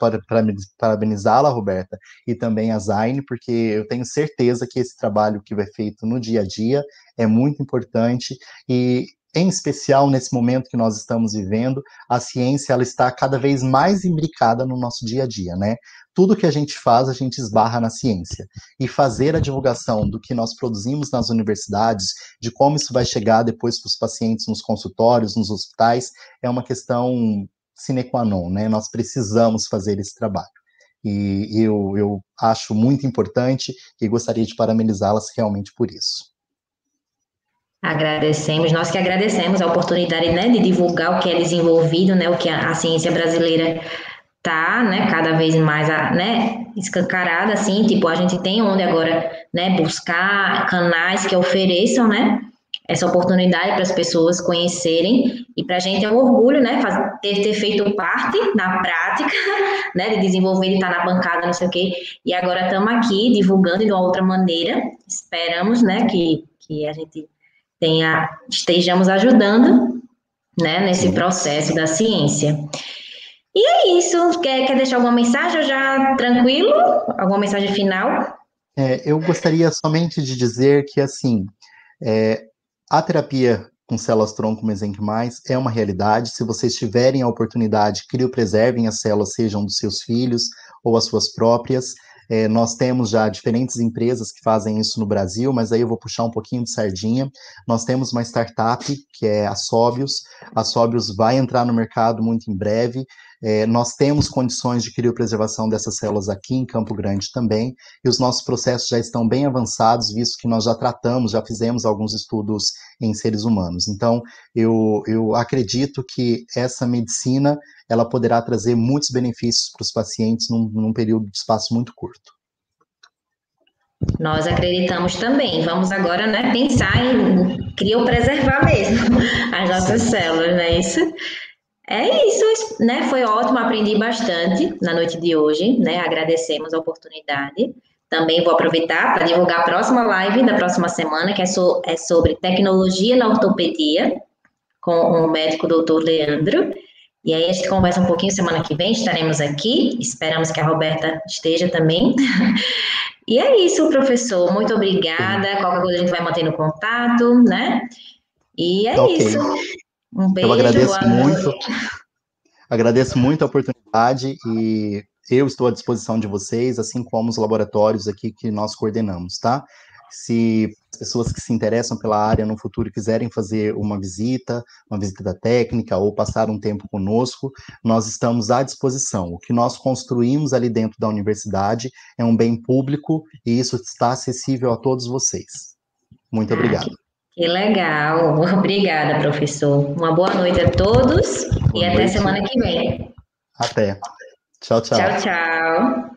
Speaker 2: parabenizá-la, Roberta, e também a Zaine, porque eu tenho certeza que esse trabalho que vai feito no dia a dia é muito importante e em especial nesse momento que nós estamos vivendo, a ciência ela está cada vez mais imbricada no nosso dia a dia, né? Tudo que a gente faz, a gente esbarra na ciência. E fazer a divulgação do que nós produzimos nas universidades, de como isso vai chegar depois para os pacientes nos consultórios, nos hospitais, é uma questão sine qua non, né? Nós precisamos fazer esse trabalho. E eu, eu acho muito importante e gostaria de parabenizá-las realmente por isso.
Speaker 1: Agradecemos, nós que agradecemos a oportunidade né, de divulgar o que é desenvolvido, né, o que a, ciência brasileira está né, cada vez mais né, escancarada, assim, tipo, a gente tem onde agora né, buscar canais que ofereçam né, essa oportunidade para as pessoas conhecerem, e para a gente é um orgulho né, ter, ter feito parte na prática, né, de desenvolver, de estar na bancada, não sei o quê, e agora estamos aqui divulgando de uma outra maneira, esperamos né, que, que a gente tenha, estejamos ajudando né, nesse processo da ciência. E é isso. Quer, quer deixar alguma mensagem já tranquilo? Alguma mensagem final?
Speaker 2: É, eu gostaria somente de dizer que, assim, é, a terapia com células-tronco mesenquimais é uma realidade. Se vocês tiverem a oportunidade, criopreservem as células, sejam dos seus filhos ou as suas próprias. É, nós temos já diferentes empresas que fazem isso no Brasil, mas aí eu vou puxar um pouquinho de sardinha. Nós temos uma startup que é a Sobius. A Sobius vai entrar no mercado muito em breve. É, nós temos condições de criopreservação dessas células aqui em Campo Grande também, e os nossos processos já estão bem avançados, visto que nós já tratamos, já fizemos alguns estudos em seres humanos. Então, eu, eu acredito que essa medicina ela poderá trazer muitos benefícios para os pacientes num, num período de espaço muito curto.
Speaker 1: Nós acreditamos também. Vamos agora né, pensar em criopreservar mesmo as nossas Sim. células, não é isso? É isso, né? Foi ótimo, aprendi bastante na noite de hoje, né? Agradecemos a oportunidade. Também vou aproveitar para divulgar a próxima live da próxima semana, que é, so, é sobre tecnologia na ortopedia, com o médico doutor Leandro. E aí a gente conversa um pouquinho semana que vem, estaremos aqui. Esperamos que a Roberta esteja também. e é isso, professor. Muito obrigada. Qualquer coisa a gente vai mantendo contato, né? E é okay. isso.
Speaker 2: Um beijo. Eu agradeço muito. Agradeço muito a oportunidade e eu estou à disposição de vocês, assim como os laboratórios aqui que nós coordenamos, tá? Se as pessoas que se interessam pela área no futuro quiserem fazer uma visita, uma visita técnica ou passar um tempo conosco, nós estamos à disposição. O que nós construímos ali dentro da universidade é um bem público e isso está acessível a todos vocês. Muito ah, obrigado.
Speaker 1: Que legal. Obrigada, professor. Uma boa noite a todos boa e noite. até semana que vem.
Speaker 2: Até. Tchau, tchau.
Speaker 1: Tchau, tchau.